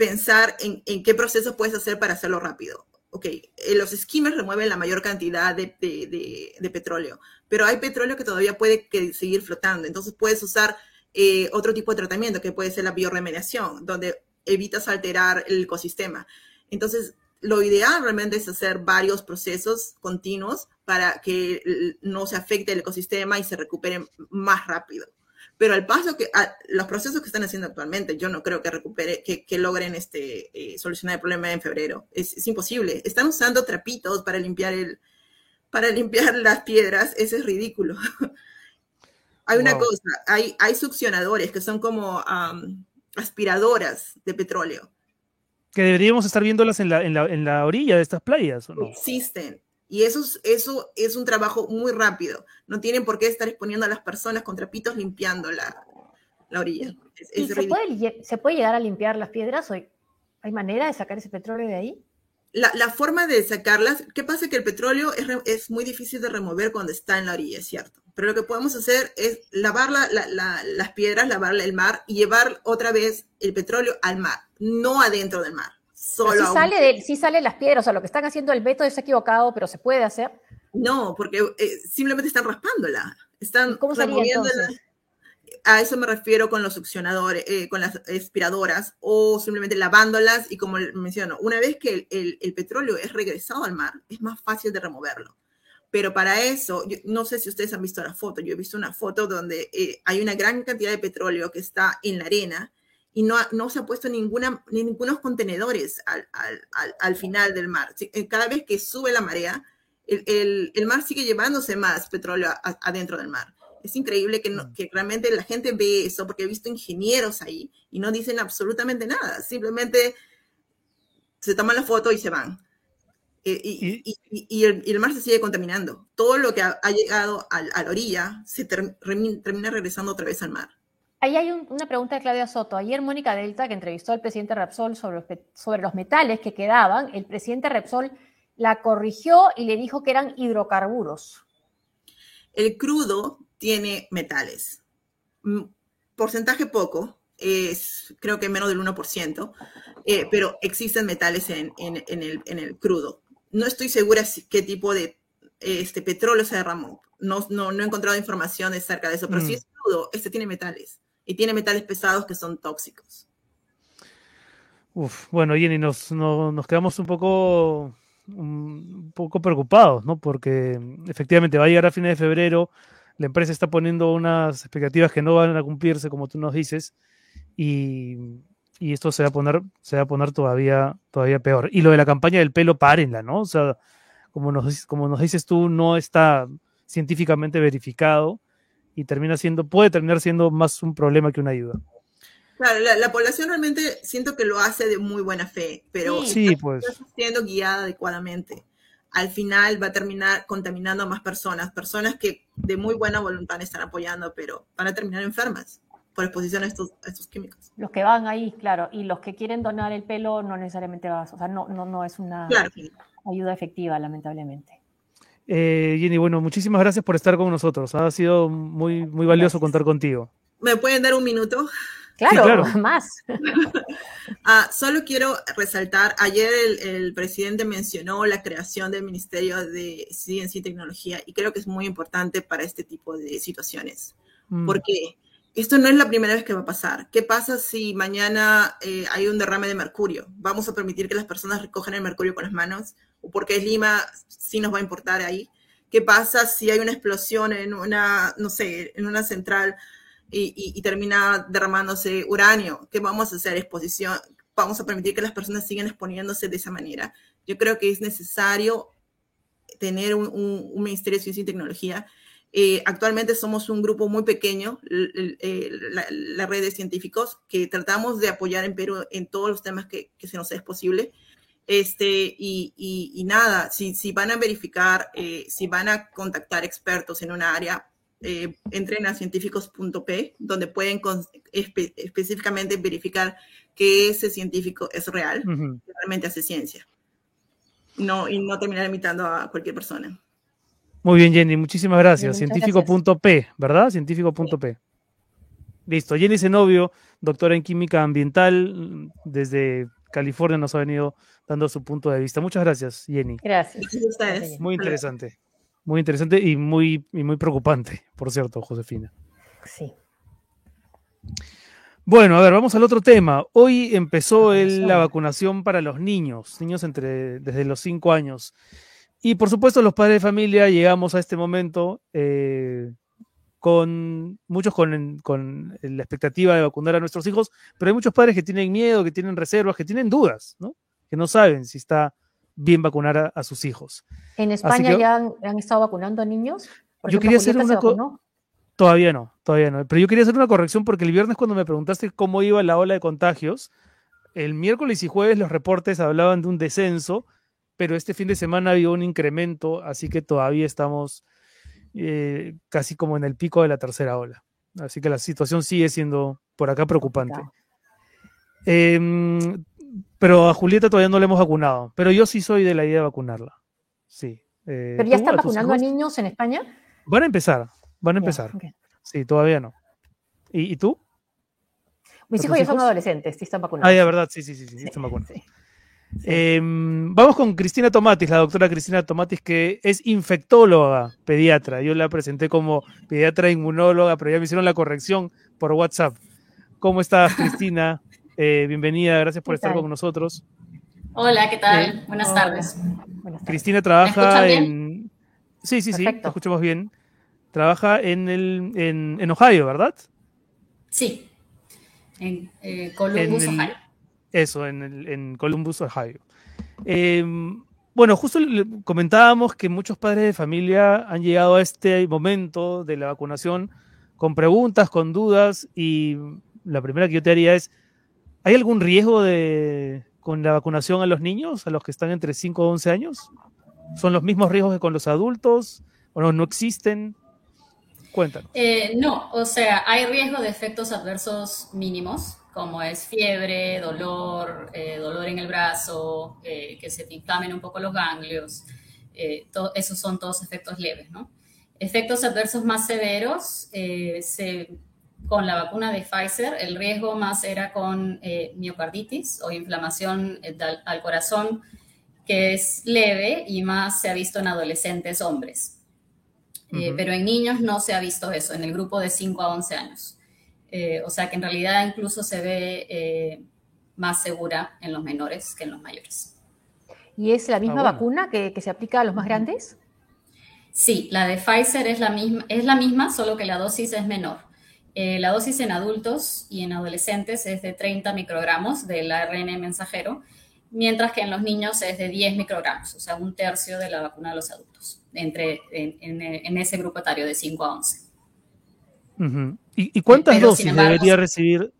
pensar en, qué procesos puedes hacer para hacerlo rápido. Ok, eh, los skimmers remueven la mayor cantidad de, petróleo, pero hay petróleo que todavía puede seguir flotando, entonces puedes usar eh, otro tipo de tratamiento que puede ser la bioremediación, donde evitas alterar el ecosistema. Entonces, lo ideal realmente es hacer varios procesos continuos para que no se afecte el ecosistema y se recupere más rápido. Pero al paso que los procesos que están haciendo actualmente, yo no creo que recupere, que, logren este, eh, solucionar el problema en febrero. Es, imposible. Están usando trapitos para limpiar el, para limpiar *laughs* las piedras. Eso es ridículo. *laughs* hay una cosa, hay, hay succionadores que son como aspiradoras de petróleo que deberíamos estar viéndolas en la, en la, en la orilla de estas playas, ¿o no? Existen. Y eso es, eso es un trabajo muy rápido. No tienen por qué estar exponiendo a las personas con trapitos limpiando la, la orilla. ¿Y se, puede, se, puede, llegar a limpiar las piedras? ¿Hay manera de sacar ese petróleo de ahí? La, la forma de sacarlas, ¿qué pasa? Que el petróleo es, es, muy difícil de remover cuando está en la orilla, es cierto. Pero lo que podemos hacer es lavar la, las piedras, lavar el mar y llevar otra vez el petróleo al mar no adentro del mar. Solo si sale, de, si sale las piedras, o sea, lo que están haciendo el veto es equivocado, pero se puede hacer. No, porque eh, simplemente están raspándola. Están ¿Cómo removiéndola. A eso me refiero con los succionadores, eh, con las aspiradoras, o simplemente lavándolas. Y como menciono, una vez que el, petróleo es regresado al mar, es más fácil de removerlo. Pero para eso, no sé si ustedes han visto la foto, yo he visto una foto donde eh, hay una gran cantidad de petróleo que está en la arena y no, no se ha puesto ninguna, ningunos contenedores al, al, al, final del mar. Eh, cada vez que sube la marea, el, el, mar sigue llevándose más petróleo adentro del mar. Es increíble que, mm. que realmente la gente ve eso, porque he visto ingenieros ahí y no dicen absolutamente nada, simplemente se toman la foto y se van. Eh, y, y, y, el, mar se sigue contaminando. Todo lo que ha, llegado a, a, la orilla se termina regresando otra vez al mar. Ahí hay una pregunta de Claudia Soto. Ayer Mónica Delta, que entrevistó al presidente Repsol sobre los, sobre los metales que quedaban, el presidente Repsol la corrigió y le dijo que eran hidrocarburos. El crudo tiene metales. Mm, porcentaje poco, es creo que menos del 1%, eh, pero existen metales en, el, crudo. No estoy segura qué tipo de este, petróleo se derramó. No, no, he encontrado información acerca de eso, pero si mm. es crudo, este tiene metales y tiene metales pesados que son tóxicos. Uf, bueno, Jenny, nos, nos quedamos un poco, un poco preocupados, ¿no? Porque efectivamente va a llegar a fines de febrero, la empresa está poniendo unas expectativas que no van a cumplirse, como tú nos dices, y, y esto se va a poner, se va a poner todavía, todavía peor. Y lo de la campaña del pelo, párenla, ¿no? O sea, como nos, como nos dices tú, no está científicamente verificado y termina siendo, puede terminar siendo más un problema que una ayuda. Claro, la, población realmente siento que lo hace de muy buena fe, pero sí, pues. está siendo guiada adecuadamente. Al final va a terminar contaminando a más personas, personas que de muy buena voluntad están apoyando, pero van a terminar enfermas por exposición a estos, estos químicos. Los que van ahí, claro, y los que quieren donar el pelo no necesariamente va, o sea, no, no, no es una ayuda efectiva, lamentablemente. Eh, Jenny, bueno, muchísimas gracias por estar con nosotros. Ha sido muy, muy valioso contar contigo. ¿Me pueden dar un minuto? Claro, más. *laughs* Ah, solo quiero resaltar, ayer el, presidente mencionó la creación del Ministerio de Ciencia y Tecnología y creo que es muy importante para este tipo de situaciones. Mm. Porque esto no es la primera vez que va a pasar. ¿Qué pasa si mañana eh, hay un derrame de mercurio? ¿Vamos a permitir que las personas recojan el mercurio con las manos? ¿O porque es Lima sí nos va a importar ahí? ¿Qué pasa si hay una explosión en una, no sé, en una central y, termina derramándose uranio. ¿Qué vamos a hacer? Exposición. Vamos a permitir que las personas sigan exponiéndose de esa manera. Yo creo que es necesario tener un, Ministerio de Ciencia y Tecnología. Eh, actualmente somos un grupo muy pequeño, eh, la, red de científicos, que tratamos de apoyar en Perú en todos los temas que, se nos es posible. Este, y, nada, si, si, van a verificar, eh, si van a contactar expertos en una área, eh, entren a científicos.p, donde pueden específicamente verificar que ese científico es real, que realmente hace ciencia. No, y no terminar imitando a cualquier persona. Muy bien, Jenny, muchísimas gracias. Científico.p, ¿verdad? Científico.p. Listo. Jenny Zenobio, doctora en química ambiental, desde California nos ha venido dando su punto de vista. Muchas gracias, Jenny. Gracias. Muy interesante. Muy interesante y muy, muy preocupante, por cierto, Josefina. Sí. Bueno, a ver, vamos al otro tema. Hoy empezó la vacunación para los niños, niños entre desde los 5 años. Y por supuesto, los padres de familia llegamos a este momento eh, con muchos con, con, la expectativa de vacunar a nuestros hijos, pero hay muchos padres que tienen miedo, que tienen reservas, que tienen dudas, ¿no? Que no saben si está bien vacunar a, sus hijos. ¿En España ya han, estado vacunando a niños? yo quería hacer una... Todavía no, todavía no. Pero yo quería hacer una corrección porque el viernes cuando me preguntaste cómo iba la ola de contagios, el miércoles y jueves los reportes hablaban de un descenso, pero este fin de semana había un incremento, así que todavía estamos eh, casi como en el pico de la tercera ola. Así que la situación sigue siendo por acá preocupante. Eh, pero a Julieta todavía no le hemos vacunado. Pero yo sí soy de la idea de vacunarla. Sí. Eh, ¿Pero ya están vacunando a niños en España? Van a empezar, van a empezar. Sí, todavía no. ¿Y, tú? Mis hijos ya son adolescentes, sí están vacunados. Ah, ya, verdad, sí, sí, sí, sí, están vacunados. Em, vamos con Cristina Tomatis, la doctora Cristina Tomatis, que es infectóloga pediatra. Yo la presenté como pediatra inmunóloga, pero ya me hicieron la corrección por WhatsApp. ¿Cómo estás, Cristina? *laughs* Eh, bienvenida, gracias por estar con nosotros. Hola, ¿qué tal? Buenas, tardes. Cristina trabaja en... Sí, sí, sí, te escuchamos bien. Trabaja en, el, en, Ohio, ¿verdad? Sí, en eh, Columbus, Ohio. Eso, en, en Columbus, Ohio. Em, bueno, justo comentábamos que muchos padres de familia han llegado a este momento de la vacunación con preguntas, con dudas, y la primera que yo te haría es, ¿Hay algún riesgo de, con la vacunación a los niños, a los que están entre 5 o 11 años? ¿Son los mismos riesgos que con los adultos? ¿O no, no existen? Cuéntanos. Eh, no, o sea, hay riesgo de efectos adversos mínimos, como es fiebre, dolor, eh, dolor en el brazo, eh, que se te inflamen un poco los ganglios. esos son todos efectos leves, ¿no? Efectos adversos más severos se con la vacuna de Pfizer, el riesgo más era con eh, miocarditis o inflamación eh, al corazón, que es leve y más se ha visto en adolescentes hombres. Eh, pero en niños no se ha visto eso, en el grupo de 5 a 11 años. O sea que en realidad incluso se ve más segura en los menores que en los mayores. ¿Y es la misma ah, vacuna que, que, se aplica a los más grandes? Sí, la de Pfizer es la misma, es la misma, solo que la dosis es menor. Eh, la dosis en adultos y en adolescentes es de 30 microgramos del ARN mensajero, mientras que en los niños es de 10 microgramos, o sea, un tercio de la vacuna de los adultos, entre, en, ese grupo etario de 5 a 11. ¿Y, cuántas dosis debería recibir?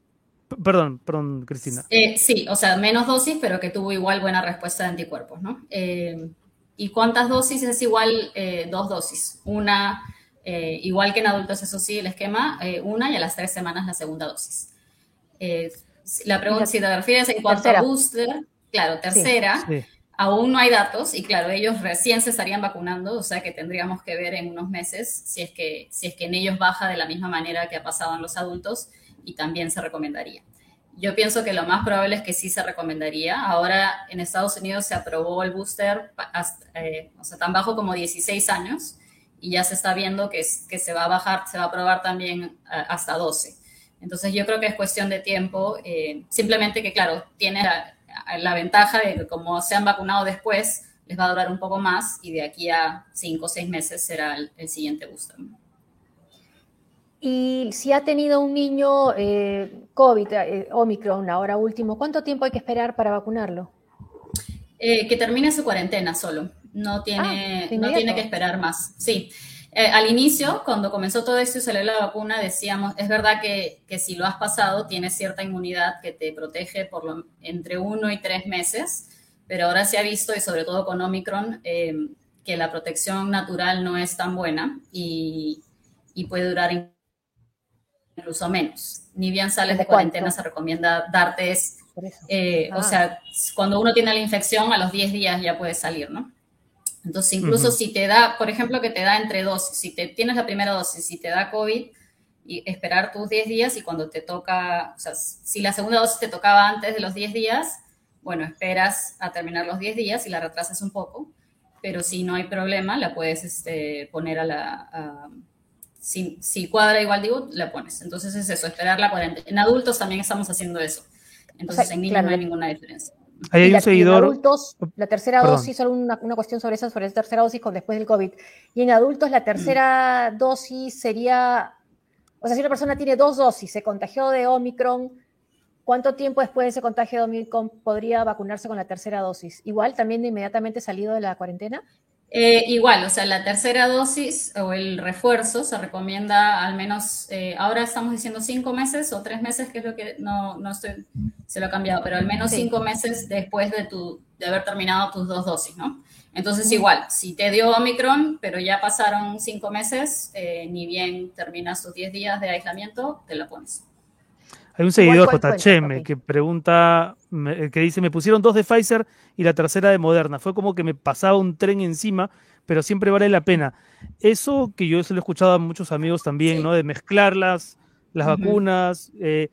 Perdón, perdón, Cristina. Eh, sí, o sea, menos dosis, pero que tuvo igual buena respuesta de anticuerpos, ¿no? Eh, ¿Y cuántas dosis? Es igual eh, dos dosis. Una, igual que en adultos, eso sí, el esquema, una y a las tres semanas la segunda dosis. la pregunta, si te refieres en cuanto a booster, claro, tercera. Aún no hay datos y claro, ellos recién se estarían vacunando, o sea que tendríamos que ver en unos meses si es que, si es que en ellos baja de la misma manera que ha pasado en los adultos y también se recomendaría. Yo pienso que lo más probable es que sí se recomendaría. Ahora en Estados Unidos se aprobó el booster, eh, o sea, tan bajo como 16 años y ya se está viendo que, que se va a bajar, se va a aprobar también eh, hasta 12. Entonces yo creo que es cuestión de tiempo, eh, simplemente que claro, tiene la ventaja de que como se han vacunado después, les va a durar un poco más y de aquí a cinco o seis meses será el, siguiente booster. Y si ha tenido un niño eh, COVID, eh, Omicron, ahora último, ¿cuánto tiempo hay que esperar para vacunarlo? Eh, que termine su cuarentena solo. No tiene, ah, no tiene que esperar más. Sí. Eh, al inicio, cuando comenzó todo esto y salió la vacuna, decíamos, es verdad que, que, si lo has pasado, tienes cierta inmunidad que te protege por lo, entre uno y tres meses, pero ahora se ha visto, y sobre todo con Omicron, eh, que la protección natural no es tan buena y, y puede durar incluso menos. Ni bien sales de cuarentena, se recomienda darte, eh, o ah. sea, cuando uno tiene la infección, a los 10 días ya puede salir, ¿no? Entonces, incluso si te da, por ejemplo, que te da entre dosis, si te tienes la primera dosis, si te da COVID, y esperar tus 10 días y cuando te toca, o sea, si la segunda dosis te tocaba antes de los 10 días, bueno, esperas a terminar los 10 días y la retrasas un poco, pero si no hay problema, la puedes este, poner a la... si, si, cuadra igual, digo, la pones. Entonces es eso, esperar la cuarentena. En adultos también estamos haciendo eso. Entonces en niños no hay ninguna diferencia. Hay un seguidor. En adultos, la tercera dosis, solo una, una, cuestión sobre esa, sobre la tercera dosis con después del COVID. Y en adultos, la tercera dosis sería. O sea, si una persona tiene dos dosis, se contagió de Omicron, ¿cuánto tiempo después de ese contagio de Omicron podría vacunarse con la tercera dosis? ¿Igual también de inmediatamente salido de la cuarentena? Eh, igual, o sea, la tercera dosis o el refuerzo se recomienda al menos, eh, ahora estamos diciendo cinco meses o tres meses, que es lo que no, no estoy, se lo ha cambiado, pero al menos cinco meses después de, tu, de haber terminado tus dos dosis, ¿no? Entonces, igual, si te dio Omicron, pero ya pasaron cinco meses, eh, ni bien terminas tus diez días de aislamiento, te lo pones. Hay un seguidor, JHM, que pregunta, que dice, me pusieron dos de Pfizer y la tercera de Moderna. Fue como que me pasaba un tren encima, pero siempre vale la pena. Eso que yo se lo he escuchado a muchos amigos también, ¿no? De mezclarlas, las vacunas. Eh,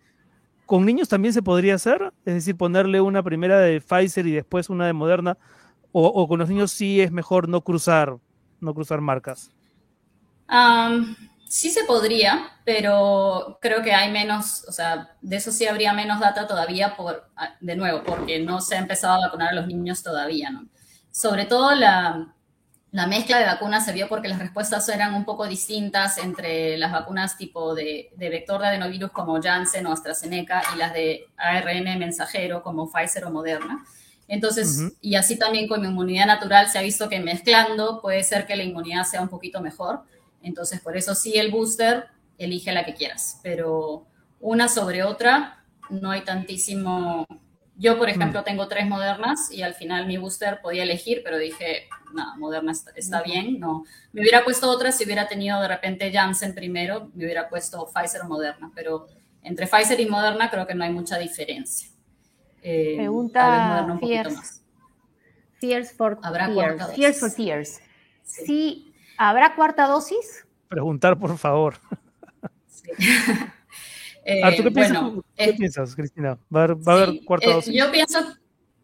¿Con niños también se podría hacer? Es decir, ponerle una primera de Pfizer y después una de Moderna. O, con los niños sí es mejor no cruzar, no cruzar marcas. Sí se podría, pero creo que hay menos, o sea, de eso sí habría menos data todavía, por, ah, de nuevo, porque no se ha empezado a vacunar a los niños todavía, ¿no? Sobre todo la, la mezcla de vacunas se vio porque las respuestas eran un poco distintas entre las vacunas tipo de, de, vector de adenovirus como Janssen o AstraZeneca y las de ARN mensajero como Pfizer o Moderna. Entonces, y así también con inmunidad natural se ha visto que mezclando puede ser que la inmunidad sea un poquito mejor. Entonces, por eso sí el booster, elige la que quieras, pero una sobre otra no hay tantísimo. Yo, por ejemplo, mm. tengo tres modernas y al final mi booster podía elegir, pero dije, no, moderna está, bien, no. Me hubiera puesto otra si hubiera tenido de repente Janssen primero, me hubiera puesto Pfizer o Moderna, pero entre Pfizer y Moderna creo que no hay mucha diferencia. Eh, Pregunta Fears for ¿Habrá Fears. for Tears. sí ¿Habrá cuarta dosis? Preguntar, por favor. *laughs* Eh, ¿qué, piensas, Cristina? ¿Va a haber, cuarta eh, dosis? Yo pienso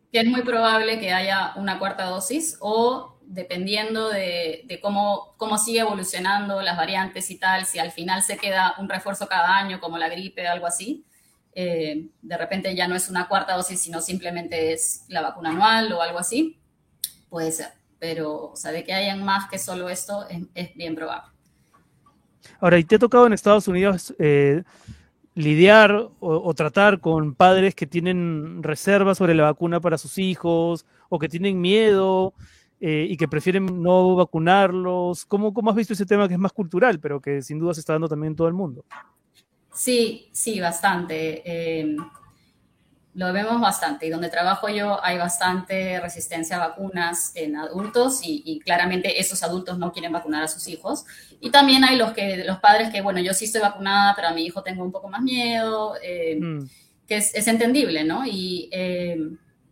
que es muy probable que haya una cuarta dosis o dependiendo de, cómo, cómo sigue evolucionando las variantes y tal, si al final se queda un refuerzo cada año como la gripe o algo así, eh, de repente ya no es una cuarta dosis, sino simplemente es la vacuna anual o algo así, puede ser pero o sea, de que hayan más que solo esto es, bien probable. Ahora, ¿y te ha tocado en Estados Unidos eh, lidiar o, tratar con padres que tienen reservas sobre la vacuna para sus hijos o que tienen miedo? eh, y que prefieren no vacunarlos. ¿Cómo, ¿Cómo has visto ese tema que es más cultural, pero que sin duda se está dando también en todo el mundo? Sí, sí, bastante. Eh, lo vemos bastante. Y donde trabajo yo hay bastante resistencia a vacunas en adultos y, claramente esos adultos no quieren vacunar a sus hijos. Y también hay los, que, los padres que, bueno, yo sí estoy vacunada, pero a mi hijo tengo un poco más miedo, eh, mm. que es, entendible, ¿no? Y, eh,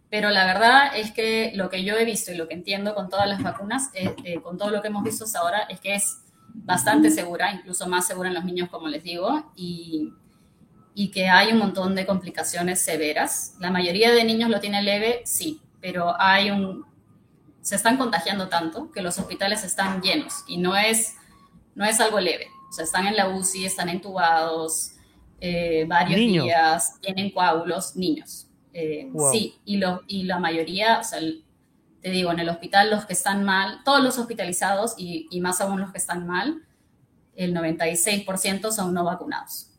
pero la verdad es que lo que yo he visto y lo que entiendo con todas las vacunas, eh, con todo lo que hemos visto hasta ahora, es que es bastante segura, incluso más segura en los niños, como les digo, y y que hay un montón de complicaciones severas. La mayoría de niños lo tiene leve, sí, pero hay un se están contagiando tanto que los hospitales están llenos y no es no es algo leve. O sea, están en la UCI, están entubados eh, varios días, tienen coágulos, niños. Eh, sí, y, lo, y la mayoría, o sea, te digo, en el hospital los que están mal, todos los hospitalizados y, y más aún los que están mal, el 96% son no vacunados.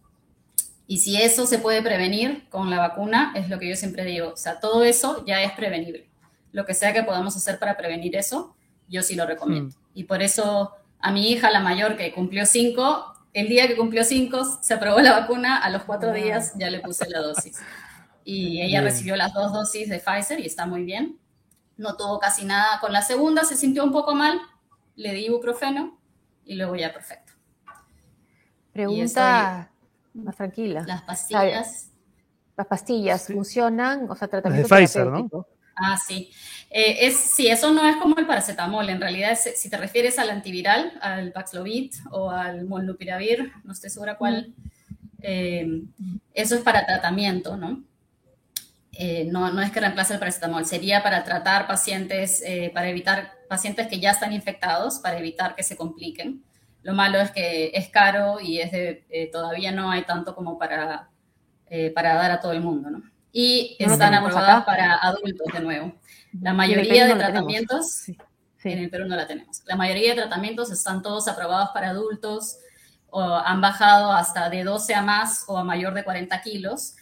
Y si eso se puede prevenir con la vacuna, es lo que yo siempre digo, o sea, todo eso ya es prevenible. Lo que sea que podamos hacer para prevenir eso, yo sí lo recomiendo. Mm. Y por eso a mi hija, la mayor, que cumplió cinco, el día que cumplió cinco, se aprobó la vacuna, a los cuatro días ya le puse la dosis. Y ella recibió las dos dosis de Pfizer y está muy bien. No tuvo casi nada. Con la segunda se sintió un poco mal, le di ibuprofeno y luego ya perfecto. Pregunta, más tranquila. Las pastillas. Las pastillas funcionan, o sea, tratamiento de Pfizer, ¿no? Ah, sí. Eh, es, sí, eso no es como el paracetamol. En realidad, si te refieres al antiviral, al Paxlovid o al Molnupiravir, no estoy segura cuál, eh, eso es para tratamiento, ¿no? Eh, no, no es que reemplace el paracetamol, sería para tratar pacientes, para evitar pacientes que ya están infectados, para evitar que se compliquen. Lo malo es que es caro y es eh, todavía no hay tanto como para, eh, para dar a todo el mundo, ¿no? Y están aprobadas para adultos de nuevo. La mayoría de tratamientos, en el Perú no la tenemos. La mayoría de tratamientos están todos aprobados para adultos o han bajado hasta de 12 a más o a mayor de 40 kilos.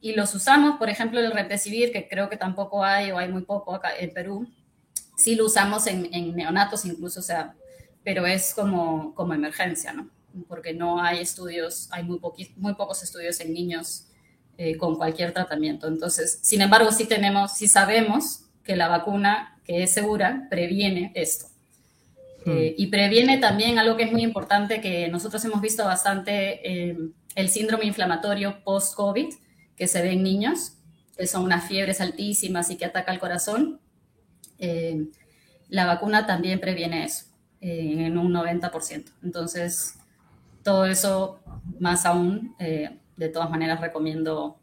Y los usamos, por ejemplo, el Remdesivir, que creo que tampoco hay o hay muy poco acá en Perú. Sí lo usamos en, en neonatos incluso, o sea, pero es como, como emergencia, ¿no? Porque no hay estudios, hay muy, muy pocos estudios en niños eh, con cualquier tratamiento. Entonces, sin embargo, sí tenemos, sí sabemos que la vacuna, que es segura, previene esto. Hmm. Eh, y previene también algo que es muy importante, que nosotros hemos visto bastante, eh, el síndrome inflamatorio post-COVID, que se ve en niños, que son unas fiebres altísimas y que ataca el corazón. la vacuna también previene eso. Eh, en un 90%. Entonces, todo eso, más aún, eh, de todas maneras recomiendo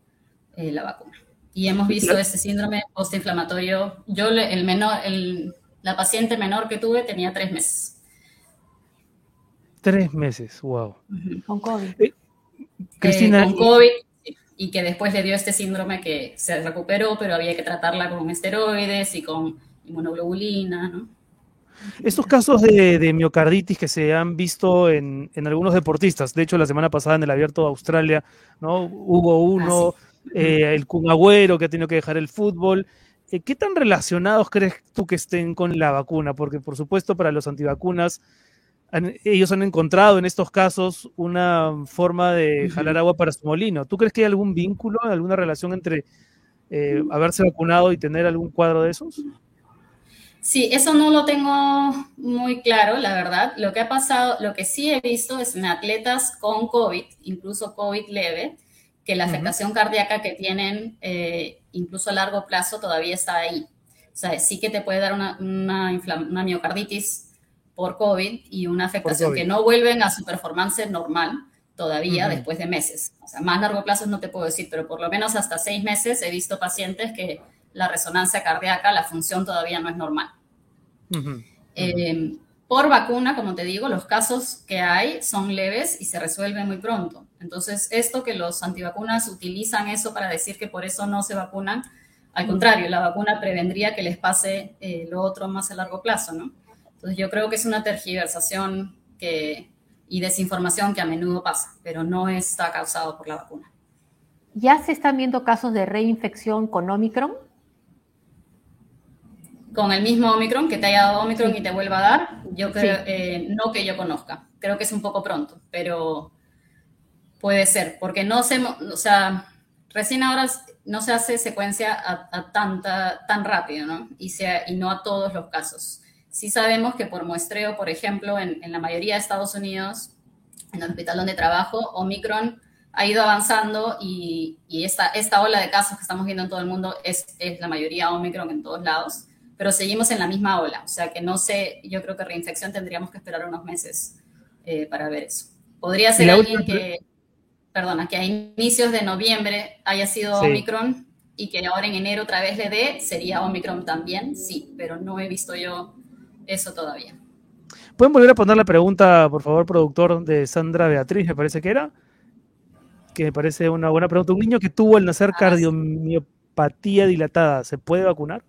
eh, la vacuna. Y hemos visto este síndrome postinflamatorio. Yo, el menor, el, la paciente menor que tuve tenía tres meses. Tres meses, wow. Con COVID. Cristina. con COVID y que después le dio este síndrome que se recuperó, pero había que tratarla con esteroides y con inmunoglobulina, ¿no? Estos casos de, miocarditis que se han visto en, algunos deportistas, de hecho la semana pasada en el Abierto de Australia, ¿no? Hubo uno, ah, eh, el Kun Agüero que ha tenido que dejar el fútbol. Eh, ¿Qué tan relacionados crees tú que estén con la vacuna? Porque por supuesto para los antivacunas, ellos han encontrado en estos casos una forma de jalar agua para su molino. ¿Tú crees que hay algún vínculo, alguna relación entre eh, haberse vacunado y tener algún cuadro de esos? Sí, eso no lo tengo muy claro, la verdad. Lo que ha pasado, lo que sí he visto es en atletas con COVID, incluso COVID leve, que la afectación cardíaca que tienen, eh, incluso a largo plazo, todavía está ahí. O sea, sí que te puede dar una, una, miocarditis por COVID y una afectación que no vuelven a su performance normal todavía después de meses. O sea, más largo plazo no te puedo decir, pero por lo menos hasta seis meses he visto pacientes que la resonancia cardíaca, la función todavía no es normal. Eh, por vacuna, como te digo, los casos que hay son leves y se resuelven muy pronto. Entonces, esto que los antivacunas utilizan eso para decir que por eso no se vacunan, al contrario, la vacuna prevendría que les pase eh, lo otro más a largo plazo, ¿no? Entonces, yo creo que es una tergiversación que, y desinformación que a menudo pasa, pero no está causado por la vacuna. ¿Ya se están viendo casos de reinfección con Omicron? Con el mismo Omicron, que te haya dado Omicron y te vuelva a dar, yo creo, eh, no que yo conozca. Creo que es un poco pronto, pero puede ser, porque no se, o sea, recién ahora no se hace secuencia a, tanta, tan rápido, ¿no? Y, sea, y no a todos los casos. Sí sabemos que por muestreo, por ejemplo, en, la mayoría de Estados Unidos, en el hospital donde trabajo, Omicron ha ido avanzando y, esta, esta ola de casos que estamos viendo en todo el mundo es, es la mayoría Omicron en todos lados pero seguimos en la misma ola. O sea que no sé, yo creo que reinfección tendríamos que esperar unos meses eh, para ver eso. Podría ser alguien que, perdona, que a inicios de noviembre haya sido Omicron y que ahora en enero otra vez le dé, sería Omicron también, sí, pero no he visto yo eso todavía. ¿Pueden volver a poner la pregunta, por favor, productor de Sandra Beatriz, me parece que era? Que me parece una buena pregunta. Un niño que tuvo al nacer ah, cardiomiopatía dilatada, ¿se puede vacunar?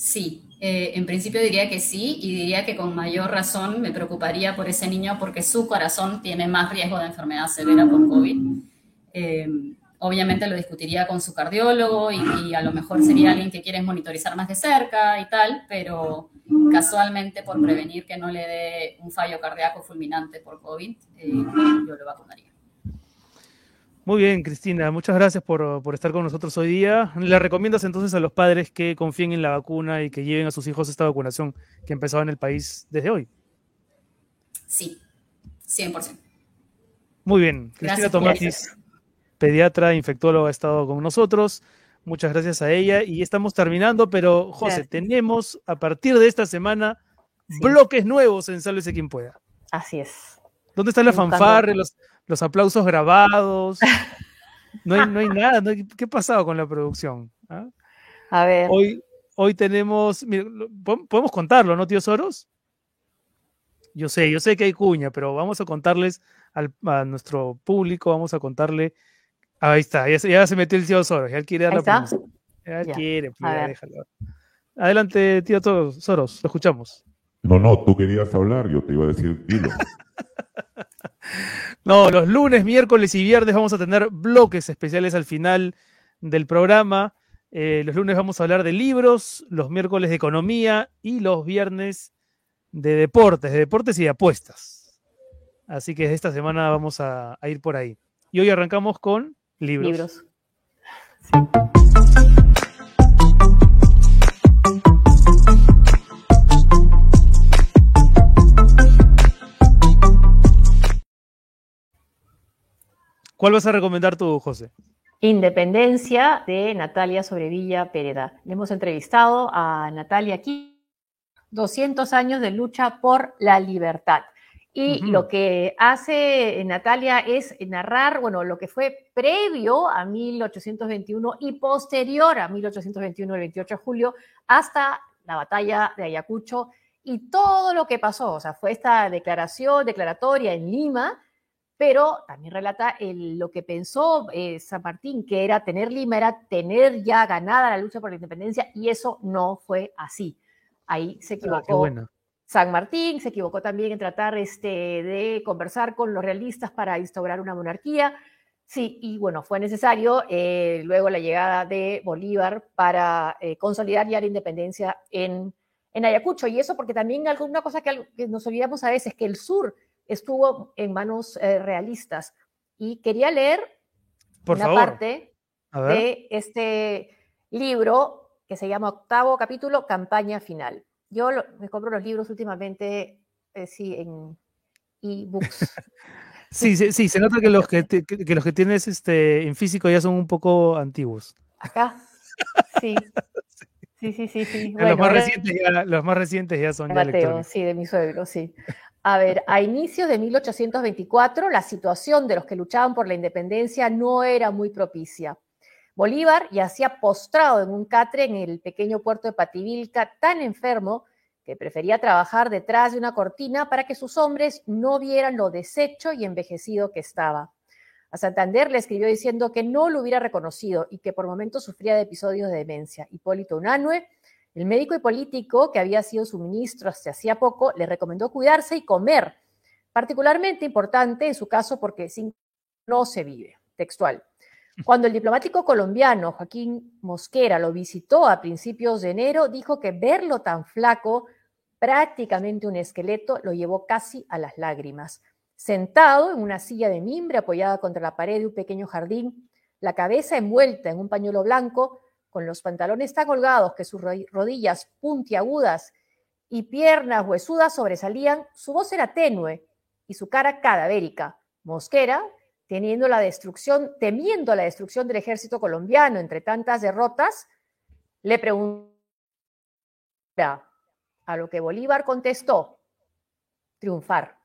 Sí, eh, en principio diría que sí y diría que con mayor razón me preocuparía por ese niño porque su corazón tiene más riesgo de enfermedad severa por COVID. Eh, obviamente lo discutiría con su cardiólogo y, a lo mejor sería alguien que quieres monitorizar más de cerca y tal, pero casualmente por prevenir que no le dé un fallo cardíaco fulminante por COVID, eh, yo lo vacunaría. Muy bien, Cristina, muchas gracias por, estar con nosotros hoy día. ¿Le recomiendas entonces a los padres que confíen en la vacuna y que lleven a sus hijos esta vacunación que empezó en el país desde hoy? Sí, 100%. Muy bien, Cristina Tomatis, pediatra, infectóloga, ha estado con nosotros. Muchas gracias a ella y estamos terminando, pero José, tenemos a partir de esta semana bloques nuevos en Sálvese quien pueda. Así es. ¿Dónde está la fanfarre, los, los aplausos grabados. *laughs* No hay, no hay nada. ¿Qué ha pasado con la producción? ¿Ah? A ver. Hoy, hoy tenemos. podemos contarlo, ¿no, tío Soros? Yo sé, yo sé que hay cuña, pero vamos a contarles a nuestro público, vamos a contarle. Ahí está, ya, se metió el tío Soros, ya quiere dar la Ya, quiere, pues, déjalo. Adelante, tío Soros, lo escuchamos. No, no, tú querías hablar, yo te iba a decir, dilo. *laughs* No, los lunes, miércoles y viernes vamos a tener bloques especiales al final del programa. Eh, los lunes vamos a hablar de libros, los miércoles de economía y los viernes de deportes, de deportes y de apuestas. Así que esta semana vamos a, ir por ahí. Y hoy arrancamos con libros. Libros. ¿Cuál vas a recomendar tú, José? Independencia de Natalia Sobrevilla Pereda. Le hemos entrevistado a Natalia aquí. 200 años de lucha por la libertad. Y lo que hace Natalia es narrar, bueno, lo que fue previo a 1821 y posterior a 1821, el 28 de julio, hasta la batalla de Ayacucho y todo lo que pasó. O sea, fue esta declaración, declaratoria en Lima, pero también relata lo que pensó eh, San Martín, que era tener Lima, era tener ya ganada la lucha por la independencia, y eso no fue así. Ahí se ah, equivocó. San Martín se equivocó también en tratar este, de conversar con los realistas para instaurar una monarquía. Sí, y bueno, fue necesario eh, luego la llegada de Bolívar para eh, consolidar ya la independencia en, en Ayacucho. Y eso porque también alguna cosa que, que nos olvidamos a veces, que el sur estuvo en manos eh, realistas. Y quería leer una parte de este libro que se llama Octavo Capítulo, Campaña Final. Yo me compro los libros últimamente, eh, sí, en e-books. *laughs* sí, sí, sí, se nota que los que, los que tienes este, en físico ya son un poco antiguos. Acá, sí. *laughs* Sí, sí, sí, sí. los, más recientes ya, los más recientes ya son Mateo, sí, de mi suegro, sí. A ver, a inicios de 1824 la situación de los que luchaban por la independencia no era muy propicia. Bolívar yacía postrado en un catre en el pequeño puerto de Pativilca, tan enfermo que prefería trabajar detrás de una cortina para que sus hombres no vieran lo deshecho y envejecido que estaba. A Santander le escribió diciendo que no lo hubiera reconocido y que por momentos sufría de episodios de demencia. Hipólito Unanue el médico y político, que había sido su ministro hasta hacía poco, le recomendó cuidarse y comer, particularmente importante en su caso porque sin no se vive. Textual. Cuando el diplomático colombiano Joaquín Mosquera lo visitó a principios de enero, dijo que verlo tan flaco, prácticamente un esqueleto, lo llevó casi a las lágrimas. Sentado en una silla de mimbre apoyada contra la pared de un pequeño jardín, la cabeza envuelta en un pañuelo blanco, con los pantalones tan holgados que sus rodillas puntiagudas y piernas huesudas sobresalían, su voz era tenue y su cara cadavérica. Mosquera, teniendo la destrucción, temiendo la destrucción del ejército colombiano entre tantas derrotas, le preguntó a lo que Bolívar contestó, triunfar.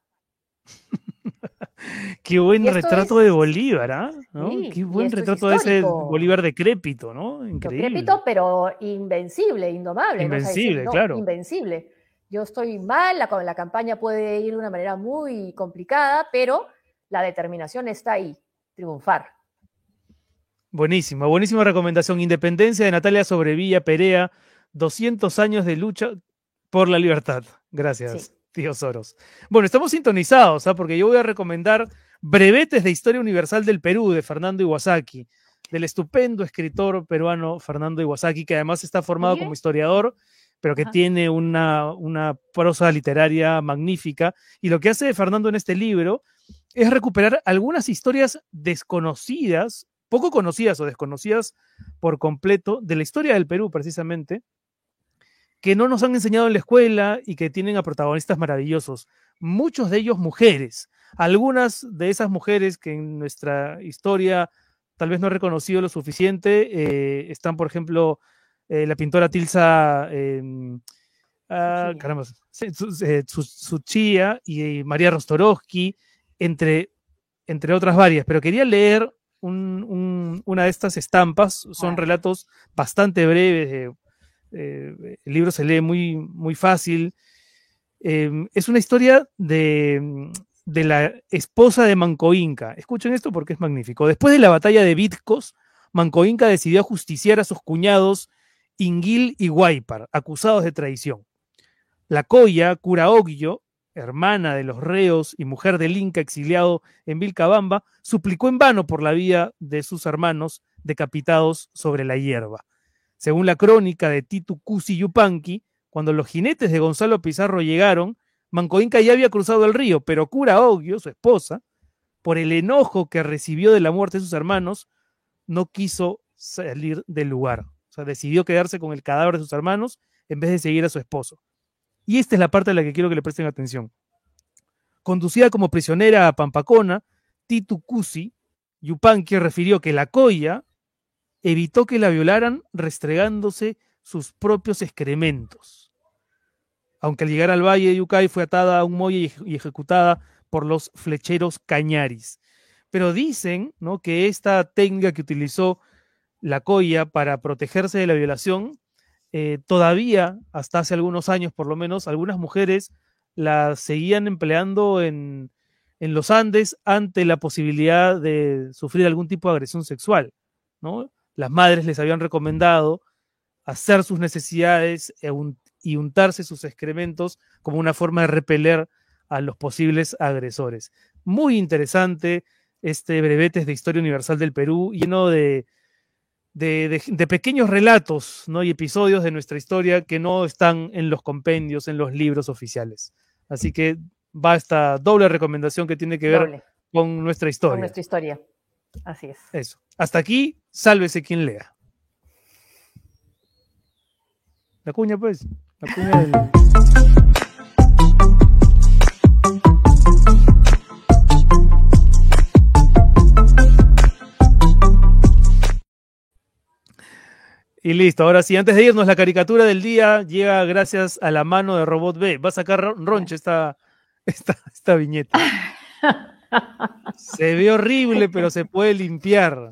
Qué buen retrato de Bolívar, ¿ah? Qué buen retrato de ese Bolívar decrépito, ¿no? Increíble. Decrépito, pero invencible, indomable. Invencible, claro. Invencible. Yo estoy mal, la, la campaña puede ir de una manera muy complicada, pero la determinación está ahí, triunfar. Buenísima, buenísima recomendación. Independencia de Natalia Sobrevilla Perea, 200 años de lucha por la libertad. Gracias tío Soros. Bueno, estamos sintonizados, ¿ah? porque yo voy a recomendar Brevetes de Historia Universal del Perú de Fernando Iwasaki, del estupendo escritor peruano Fernando Iwasaki, que además está formado como historiador, pero que tiene una, una prosa literaria magnífica. Y lo que hace Fernando en este libro es recuperar algunas historias desconocidas, poco conocidas o desconocidas por completo, de la historia del Perú precisamente, que no nos han enseñado en la escuela y que tienen a protagonistas maravillosos, muchos de ellos mujeres. Algunas de esas mujeres que en nuestra historia tal vez no he reconocido lo suficiente, eh, están, por ejemplo, eh, la pintora Tilsa em, ah, Suchía y María Rostorowski, entre, entre otras varias, pero quería leer una de estas estampas, son relatos bastante breves, eh, el libro se lee muy, muy fácil. Em, es una historia de, de, la esposa de Manco Inca. Escuchen esto porque es magnífico. Después de la batalla de Vitcos, Manco Inca decidió justiciar a sus cuñados Inguil y Guaypar, acusados de traición. La Coya, Curaogyo, hermana de los reos y mujer del Inca exiliado en Vilcabamba, suplicó en vano por la vida de sus hermanos decapitados sobre la hierba. Según la crónica de Titu Cusi Yupanqui, cuando los jinetes de Gonzalo Pizarro llegaron, Manco Inca ya había cruzado el río, pero Cura Ogio, su esposa, por el enojo que recibió de la muerte de sus hermanos, no quiso salir del lugar. O sea, decidió quedarse con el cadáver de sus hermanos en vez de seguir a su esposo. Y esta es la parte a la que quiero que le presten atención. Conducida como prisionera a Pampacona, Titu Cusi Yupanqui refirió que la coya evitó que la violaran restregándose sus propios excrementos. Aunque al llegar al valle de Yucay fue atada a un muelle y ejecutada por los flecheros cañaris. Pero dicen ¿no? que esta técnica que utilizó la coya para protegerse de la violación, eh, todavía, hasta hace algunos años por lo menos, algunas mujeres la seguían empleando en, en los Andes ante la posibilidad de sufrir algún tipo de agresión sexual. ¿no? Las madres les habían recomendado hacer sus necesidades e y untarse sus excrementos como una forma de repeler a los posibles agresores. Muy interesante este brevetes de Historia Universal del Perú, lleno de, de, pequeños relatos ¿no? y episodios de nuestra historia que no están en los compendios, en los libros oficiales. Así que va esta doble recomendación que tiene que ver con nuestra historia. Con nuestra historia. Así es. Eso. Hasta aquí, sálvese quien lea. La cuña, pues. La cuña del. Y listo, ahora sí, antes de irnos, la caricatura del día llega gracias a la mano de Robot B. Va a sacar Ronche esta, esta, esta viñeta. Se ve horrible, pero se puede limpiar.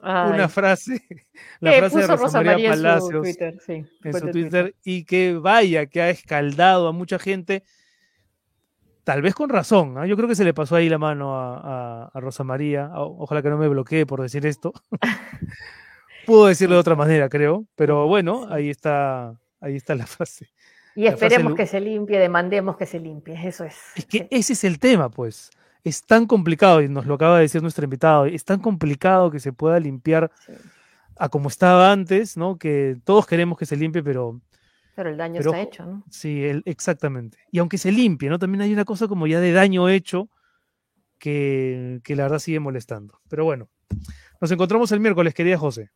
Una frase, *laughs* la frase de Rosa, María, Palacios en su Twitter, y que vaya, que ha escaldado a mucha gente, tal vez con razón. ¿ah? Yo creo que se le pasó ahí la mano a, Rosa María. ojalá que no me bloquee por decir esto. *laughs* Puedo decirlo de otra manera, creo, pero bueno, ahí está, ahí está la frase. Y esperemos que se limpie, demandemos que se limpie, eso es. Es que ese es el tema, pues. Es tan complicado, y nos lo acaba de decir nuestro invitado, es tan complicado que se pueda limpiar a como estaba antes, ¿no? Que todos queremos que se limpie, pero... Pero el daño está hecho, ¿no? Sí, exactamente. Y aunque se limpie, ¿no? También hay una cosa como ya de daño hecho que, que la verdad sigue molestando. Pero bueno, nos encontramos el miércoles, querida José.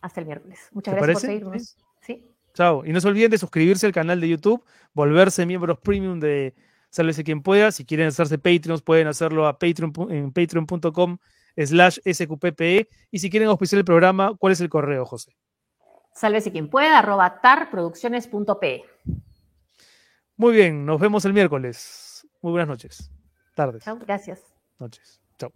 Hasta el miércoles. Muchas gracias por seguirnos. ¿Sí? Chao. Y no se olviden de suscribirse al canal de YouTube, volverse miembros premium de Sálvese quien pueda. Si quieren hacerse Patreons, pueden hacerlo a Patreon, en patreon.com slash sqppe. Y si quieren auspiciar el programa, ¿cuál es el correo, José? Sálvese quien pueda, arroba tarproducciones.pe. Muy bien, nos vemos el miércoles. Muy buenas noches. Tardes. Chao, gracias. Noches. Chao.